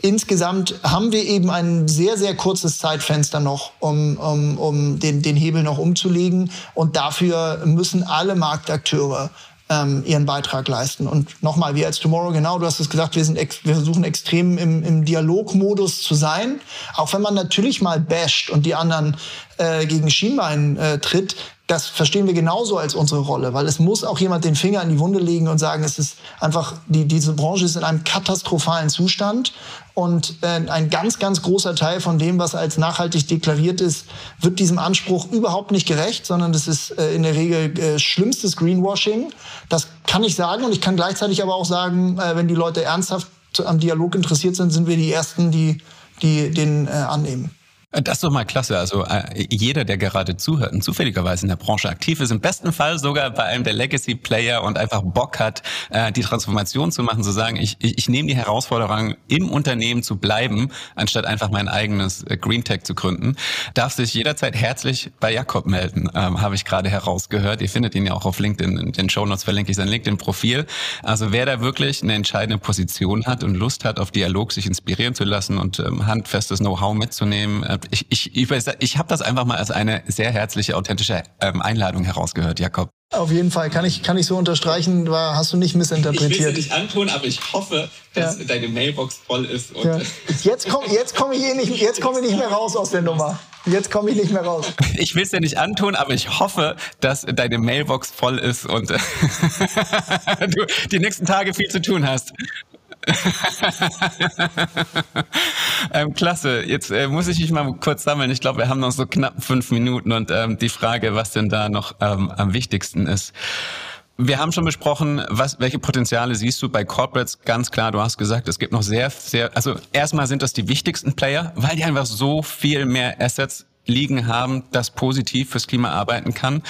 Insgesamt haben wir eben ein sehr, sehr kurzes Zeitfenster noch, um, um, um den, den Hebel noch umzulegen. Und dafür müssen alle Marktakteure ähm, ihren Beitrag leisten. Und nochmal, wir als Tomorrow, genau, du hast es gesagt, wir, sind wir versuchen extrem im, im Dialogmodus zu sein. Auch wenn man natürlich mal basht und die anderen äh, gegen Schienbein äh, tritt, das verstehen wir genauso als unsere Rolle, weil es muss auch jemand den Finger in die Wunde legen und sagen, es ist einfach, die, diese Branche ist in einem katastrophalen Zustand und äh, ein ganz, ganz großer Teil von dem, was als nachhaltig deklariert ist, wird diesem Anspruch überhaupt nicht gerecht, sondern das ist äh, in der Regel äh, schlimmstes Greenwashing. Das kann ich sagen und ich kann gleichzeitig aber auch sagen, äh, wenn die Leute ernsthaft am Dialog interessiert sind, sind wir die Ersten, die, die den äh, annehmen. Das ist doch mal klasse. Also äh, jeder, der gerade zuhört und zufälligerweise in der Branche aktiv ist, im besten Fall sogar bei einem der Legacy-Player und einfach Bock hat, äh, die Transformation zu machen, zu sagen, ich, ich, ich nehme die Herausforderung, im Unternehmen zu bleiben, anstatt einfach mein eigenes äh, Green Tech zu gründen, darf sich jederzeit herzlich bei Jakob melden, ähm, habe ich gerade herausgehört. Ihr findet ihn ja auch auf LinkedIn. In den Show Notes verlinke ich sein LinkedIn-Profil. Also wer da wirklich eine entscheidende Position hat und Lust hat, auf Dialog sich inspirieren zu lassen und ähm, handfestes Know-how mitzunehmen, äh, ich, ich, ich, ich habe das einfach mal als eine sehr herzliche, authentische ähm, Einladung herausgehört, Jakob. Auf jeden Fall, kann ich, kann ich so unterstreichen, war, hast du nicht missinterpretiert. Ich will es nicht antun, aber ich hoffe, dass ja. deine Mailbox voll ist. Ja. Jetzt komme jetzt komm ich, eh nicht, jetzt komm ich nicht mehr raus aus der Nummer. Jetzt komme ich nicht mehr raus. Ich will es dir nicht antun, aber ich hoffe, dass deine Mailbox voll ist und (laughs) du die nächsten Tage viel zu tun hast. (laughs) ähm, klasse. Jetzt äh, muss ich mich mal kurz sammeln. Ich glaube, wir haben noch so knapp fünf Minuten und ähm, die Frage, was denn da noch ähm, am wichtigsten ist. Wir haben schon besprochen, was, welche Potenziale siehst du bei Corporates? Ganz klar, du hast gesagt, es gibt noch sehr, sehr, also erstmal sind das die wichtigsten Player, weil die einfach so viel mehr Assets liegen haben, das positiv fürs Klima arbeiten kann.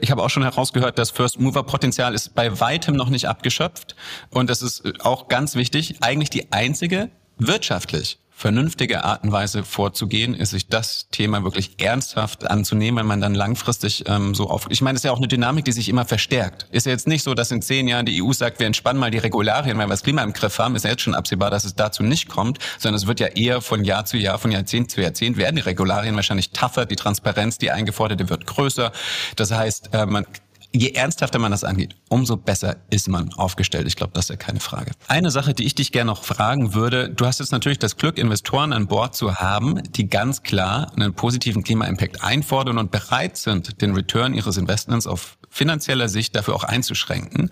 Ich habe auch schon herausgehört, das First Mover Potenzial ist bei weitem noch nicht abgeschöpft und das ist auch ganz wichtig, eigentlich die einzige wirtschaftlich vernünftige Art und Weise vorzugehen, ist sich das Thema wirklich ernsthaft anzunehmen, wenn man dann langfristig ähm, so auf. Ich meine, es ist ja auch eine Dynamik, die sich immer verstärkt. Ist ja jetzt nicht so, dass in zehn Jahren die EU sagt, wir entspannen mal die Regularien, weil wir das Klima im Griff haben. Ist ja jetzt schon absehbar, dass es dazu nicht kommt, sondern es wird ja eher von Jahr zu Jahr, von Jahrzehnt zu Jahrzehnt werden die Regularien wahrscheinlich tougher, die Transparenz, die eingeforderte wird größer. Das heißt, äh, man je ernsthafter man das angeht, umso besser ist man aufgestellt. Ich glaube, das ist ja keine Frage. Eine Sache, die ich dich gerne noch fragen würde, du hast jetzt natürlich das Glück, Investoren an Bord zu haben, die ganz klar einen positiven Klima-Impact einfordern und bereit sind, den Return ihres Investments auf finanzieller Sicht dafür auch einzuschränken.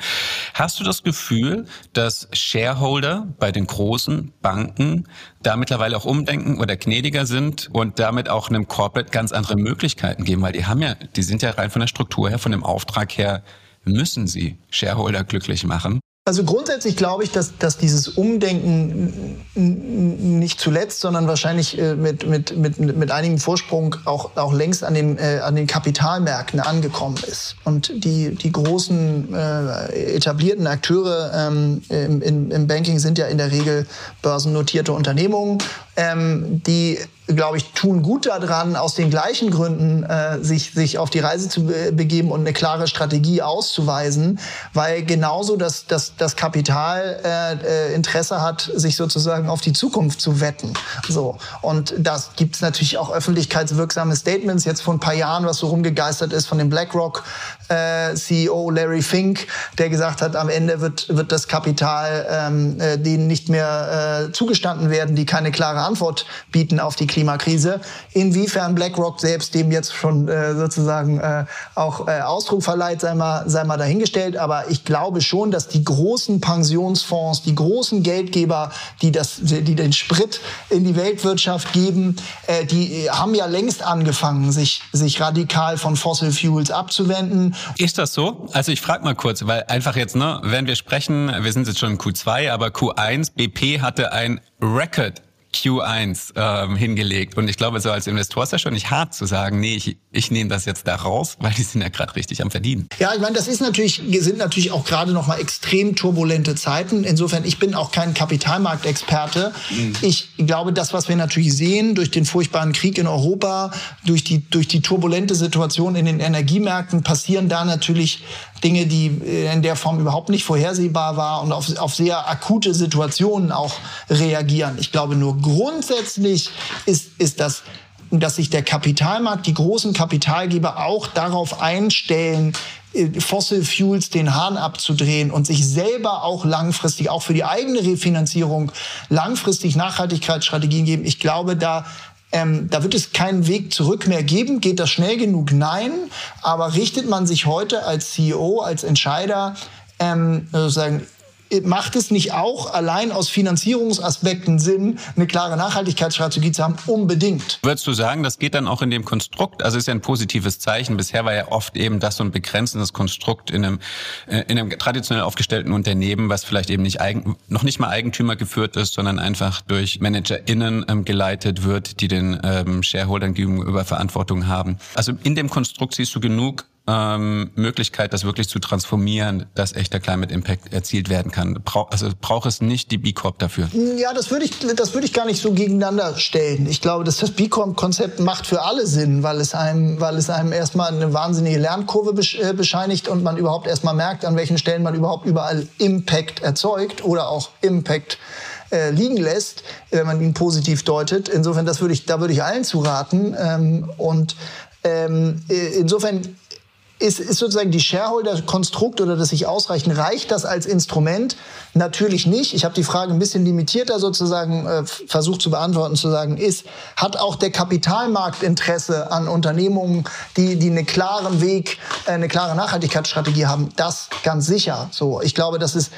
Hast du das Gefühl, dass Shareholder bei den großen Banken da mittlerweile auch umdenken oder gnädiger sind und damit auch einem Corporate ganz andere Möglichkeiten geben, weil die haben ja, die sind ja rein von der Struktur her, von dem Auftrag her, müssen sie Shareholder glücklich machen. Also grundsätzlich glaube ich, dass, dass dieses Umdenken nicht zuletzt, sondern wahrscheinlich äh, mit, mit, mit, mit einigem Vorsprung auch, auch längst an den, äh, an den Kapitalmärkten angekommen ist. Und die, die großen äh, etablierten Akteure ähm, im, im Banking sind ja in der Regel börsennotierte Unternehmungen, ähm, die glaube ich, tun gut daran, aus den gleichen Gründen äh, sich, sich auf die Reise zu be begeben und eine klare Strategie auszuweisen, weil genauso das, das das Kapital äh, äh, Interesse hat, sich sozusagen auf die Zukunft zu wetten. So und das gibt es natürlich auch öffentlichkeitswirksame Statements. Jetzt vor ein paar Jahren, was so rumgegeistert ist von dem BlackRock äh, CEO Larry Fink, der gesagt hat, am Ende wird wird das Kapital ähm, äh, denen nicht mehr äh, zugestanden werden, die keine klare Antwort bieten auf die Klimakrise. Inwiefern BlackRock selbst dem jetzt schon äh, sozusagen äh, auch äh, Ausdruck verleiht, sei mal sei mal dahingestellt. Aber ich glaube schon, dass die großen Pensionsfonds, die großen Geldgeber, die, das, die den Sprit in die Weltwirtschaft geben, äh, die haben ja längst angefangen, sich, sich radikal von Fossil Fuels abzuwenden. Ist das so? Also ich frage mal kurz, weil einfach jetzt, ne, wenn wir sprechen, wir sind jetzt schon in Q2, aber Q1, BP hatte ein Record Q1 ähm, hingelegt. Und ich glaube, so als Investor ist das schon nicht hart zu sagen, nee, ich, ich nehme das jetzt da raus, (laughs) weil die sind ja gerade richtig am Verdienen. Ja, ich meine, das ist natürlich, sind natürlich auch gerade noch mal extrem turbulente Zeiten. Insofern, ich bin auch kein Kapitalmarktexperte. Mhm. Ich glaube, das, was wir natürlich sehen durch den furchtbaren Krieg in Europa, durch die, durch die turbulente Situation in den Energiemärkten, passieren da natürlich Dinge, die in der Form überhaupt nicht vorhersehbar war und auf, auf sehr akute Situationen auch reagieren. Ich glaube nur grundsätzlich ist, ist das dass sich der Kapitalmarkt, die großen Kapitalgeber auch darauf einstellen, äh, Fossil Fuels den Hahn abzudrehen und sich selber auch langfristig, auch für die eigene Refinanzierung, langfristig Nachhaltigkeitsstrategien geben. Ich glaube, da ähm, da wird es keinen Weg zurück mehr geben. Geht das schnell genug? Nein. Aber richtet man sich heute als CEO, als Entscheider ähm, sozusagen macht es nicht auch allein aus Finanzierungsaspekten Sinn, eine klare Nachhaltigkeitsstrategie zu haben? Unbedingt. Würdest du sagen, das geht dann auch in dem Konstrukt? Also ist ja ein positives Zeichen. Bisher war ja oft eben das so ein begrenzendes Konstrukt in einem, äh, in einem traditionell aufgestellten Unternehmen, was vielleicht eben nicht eigen, noch nicht mal Eigentümer geführt ist, sondern einfach durch ManagerInnen ähm, geleitet wird, die den ähm, Shareholdern gegenüber Verantwortung haben. Also in dem Konstrukt siehst du genug ähm, Möglichkeit, das wirklich zu transformieren, dass echter Climate Impact erzielt werden kann. Brauch, also braucht es nicht die B Corp dafür? Ja, das würde ich, das ich gar nicht so gegeneinander stellen. Ich glaube, dass das B Corp Konzept macht für alle Sinn, weil es einem, weil es einem erstmal eine wahnsinnige Lernkurve äh, bescheinigt und man überhaupt erstmal merkt, an welchen Stellen man überhaupt überall Impact erzeugt oder auch Impact äh, liegen lässt, wenn man ihn positiv deutet. Insofern, das würde ich, da würde ich allen zu raten. Ähm, und ähm, äh, insofern ist, ist sozusagen die Shareholder-Konstrukt oder das sich ausreichen, reicht das als Instrument? Natürlich nicht. Ich habe die Frage ein bisschen limitierter sozusagen äh, versucht zu beantworten, zu sagen, ist, hat auch der Kapitalmarkt Interesse an Unternehmungen, die, die einen klaren Weg, äh, eine klare Nachhaltigkeitsstrategie haben? Das ganz sicher. So, ich glaube, das ist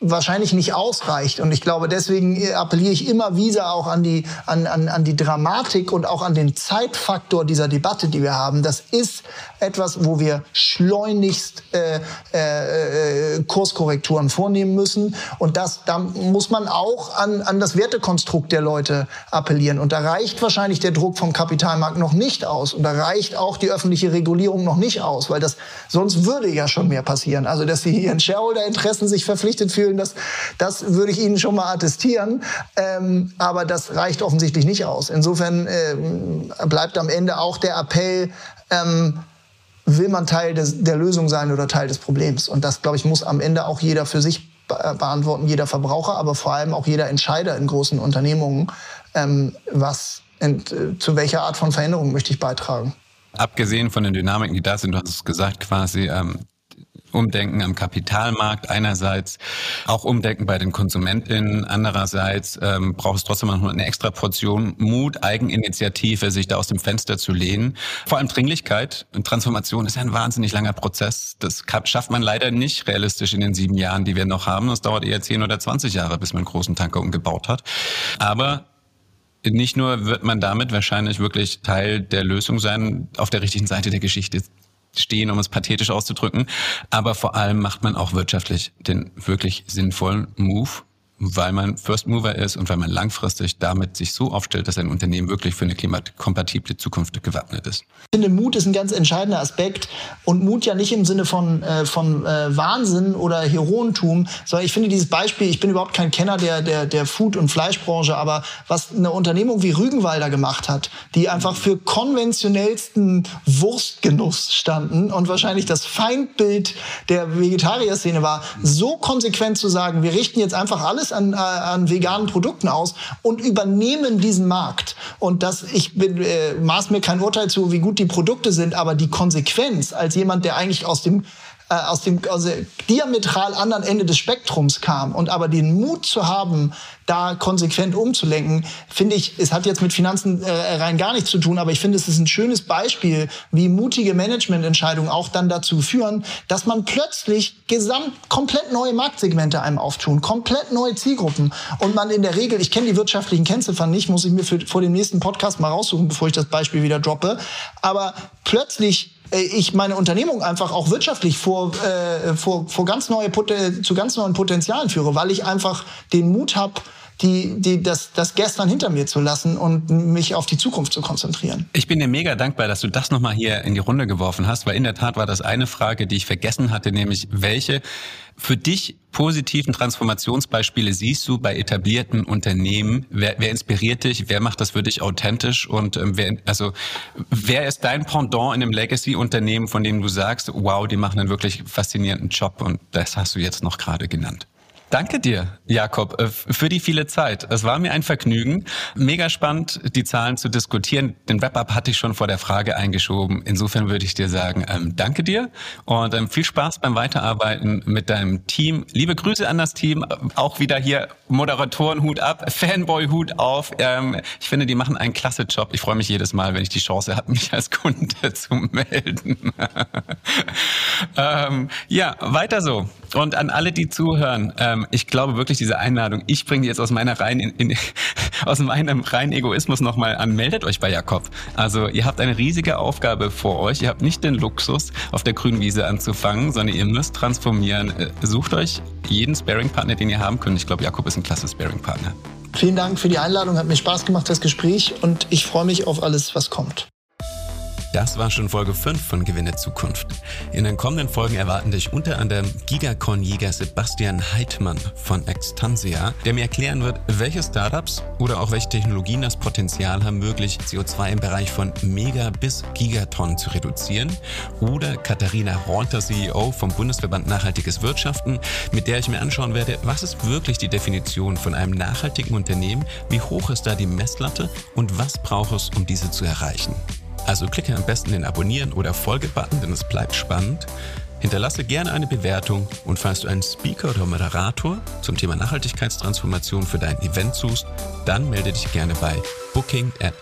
wahrscheinlich nicht ausreicht. Und ich glaube, deswegen appelliere ich immer wieder auch an die, an, an, an die Dramatik und auch an den Zeitfaktor dieser Debatte, die wir haben. Das ist etwas, wo wir schleunigst äh, äh, äh, Kurskorrekturen vornehmen müssen. Und das, da muss man auch an, an das Wertekonstrukt der Leute appellieren. Und da reicht wahrscheinlich der Druck vom Kapitalmarkt noch nicht aus. Und da reicht auch die öffentliche Regulierung noch nicht aus, weil das sonst würde ja schon mehr passieren. Also, dass sie ihren Shareholder-Interessen sich verpflichtet fühlen, das, das würde ich Ihnen schon mal attestieren. Ähm, aber das reicht offensichtlich nicht aus. Insofern ähm, bleibt am Ende auch der Appell, ähm, will man Teil des, der Lösung sein oder Teil des Problems? Und das, glaube ich, muss am Ende auch jeder für sich beantworten, jeder Verbraucher, aber vor allem auch jeder Entscheider in großen Unternehmungen, ähm, was in, äh, zu welcher Art von Veränderung möchte ich beitragen. Abgesehen von den Dynamiken, die da sind, du hast es gesagt, quasi ähm, Umdenken am Kapitalmarkt einerseits, auch Umdenken bei den KonsumentInnen andererseits ähm, braucht es trotzdem noch eine extra Portion Mut, Eigeninitiative, sich da aus dem Fenster zu lehnen. Vor allem Dringlichkeit. Und Transformation ist ein wahnsinnig langer Prozess. Das schafft man leider nicht realistisch in den sieben Jahren, die wir noch haben. Das dauert eher zehn oder zwanzig Jahre, bis man einen großen Tanker umgebaut hat. Aber nicht nur wird man damit wahrscheinlich wirklich Teil der Lösung sein, auf der richtigen Seite der Geschichte stehen, um es pathetisch auszudrücken. Aber vor allem macht man auch wirtschaftlich den wirklich sinnvollen Move, weil man First Mover ist und weil man langfristig damit sich so aufstellt, dass ein Unternehmen wirklich für eine klimakompatible Zukunft gewappnet ist. Ich finde, Mut ist ein ganz entscheidender Aspekt und Mut ja nicht im Sinne von, äh, von äh, Wahnsinn oder Heroentum, sondern ich finde dieses Beispiel, ich bin überhaupt kein Kenner der, der, der Food- und Fleischbranche, aber was eine Unternehmung wie Rügenwalder gemacht hat, die einfach für konventionellsten Wurstgenuss standen und wahrscheinlich das Feindbild der Vegetarier-Szene war, so konsequent zu sagen, wir richten jetzt einfach alles an, äh, an veganen Produkten aus und übernehmen diesen Markt. Und das, ich bin, äh, maß mir kein Urteil zu, wie gut die Produkte sind, aber die Konsequenz als jemand, der eigentlich aus dem äh, aus dem also diametral anderen Ende des Spektrums kam und aber den Mut zu haben, da konsequent umzulenken, finde ich, es hat jetzt mit Finanzen äh, rein gar nichts zu tun, aber ich finde, es ist ein schönes Beispiel, wie mutige Managemententscheidungen auch dann dazu führen, dass man plötzlich gesamt komplett neue Marktsegmente einem auftun, komplett neue Zielgruppen und man in der Regel, ich kenne die wirtschaftlichen Kennziffern nicht, muss ich mir für, vor dem nächsten Podcast mal raussuchen, bevor ich das Beispiel wieder droppe, aber plötzlich ich meine Unternehmung einfach auch wirtschaftlich vor, äh, vor, vor ganz neue, zu ganz neuen Potenzialen führe, weil ich einfach den Mut habe, die, die, das, das gestern hinter mir zu lassen und mich auf die Zukunft zu konzentrieren. Ich bin dir mega dankbar, dass du das nochmal hier in die Runde geworfen hast, weil in der Tat war das eine Frage, die ich vergessen hatte, nämlich welche für dich positiven Transformationsbeispiele siehst du bei etablierten Unternehmen? Wer, wer inspiriert dich? Wer macht das für dich authentisch? Und ähm, wer, also wer ist dein Pendant in einem Legacy-Unternehmen, von dem du sagst, wow, die machen einen wirklich faszinierenden Job und das hast du jetzt noch gerade genannt? Danke dir, Jakob, äh, für die viele Zeit. Es war mir ein Vergnügen. Mega spannend, die Zahlen zu diskutieren. Den Wrap-up hatte ich schon vor der Frage eingeschoben. Insofern würde ich dir sagen, ähm, danke dir und ähm, viel Spaß beim Weiterarbeiten mit deinem Team. Liebe Grüße an das Team. Auch wieder hier Moderatorenhut ab, (laughs) Fanboy-Hut auf. Ähm, ich finde, die machen einen klasse Job. Ich freue mich jedes Mal, wenn ich die Chance habe, (laughs) mich als Kunde zu melden. (laughs) ähm, ja, weiter so. Und an alle, die zuhören, ähm, ich glaube wirklich diese Einladung, ich bringe die jetzt aus meiner rein, in, in, (laughs) aus meinem reinen Egoismus nochmal an, meldet euch bei Jakob. Also ihr habt eine riesige Aufgabe vor euch. Ihr habt nicht den Luxus, auf der grünen Wiese anzufangen, sondern ihr müsst transformieren. Äh, sucht euch jeden Sparing-Partner, den ihr haben könnt. Ich glaube, Jakob ist ein klasse Sparing-Partner. Vielen Dank für die Einladung, hat mir Spaß gemacht, das Gespräch und ich freue mich auf alles, was kommt. Das war schon Folge 5 von Gewinne Zukunft. In den kommenden Folgen erwarten dich unter anderem Gigacon-Jäger Sebastian Heidmann von Extansia, der mir erklären wird, welche Startups oder auch welche Technologien das Potenzial haben, möglich CO2 im Bereich von Mega bis Gigatonnen zu reduzieren. Oder Katharina Reuter, CEO vom Bundesverband Nachhaltiges Wirtschaften, mit der ich mir anschauen werde, was ist wirklich die Definition von einem nachhaltigen Unternehmen, wie hoch ist da die Messlatte und was braucht es, um diese zu erreichen. Also klicke am besten den Abonnieren- oder Folge-Button, denn es bleibt spannend. Hinterlasse gerne eine Bewertung und falls du einen Speaker oder Moderator zum Thema Nachhaltigkeitstransformation für dein Event suchst, dann melde dich gerne bei booking at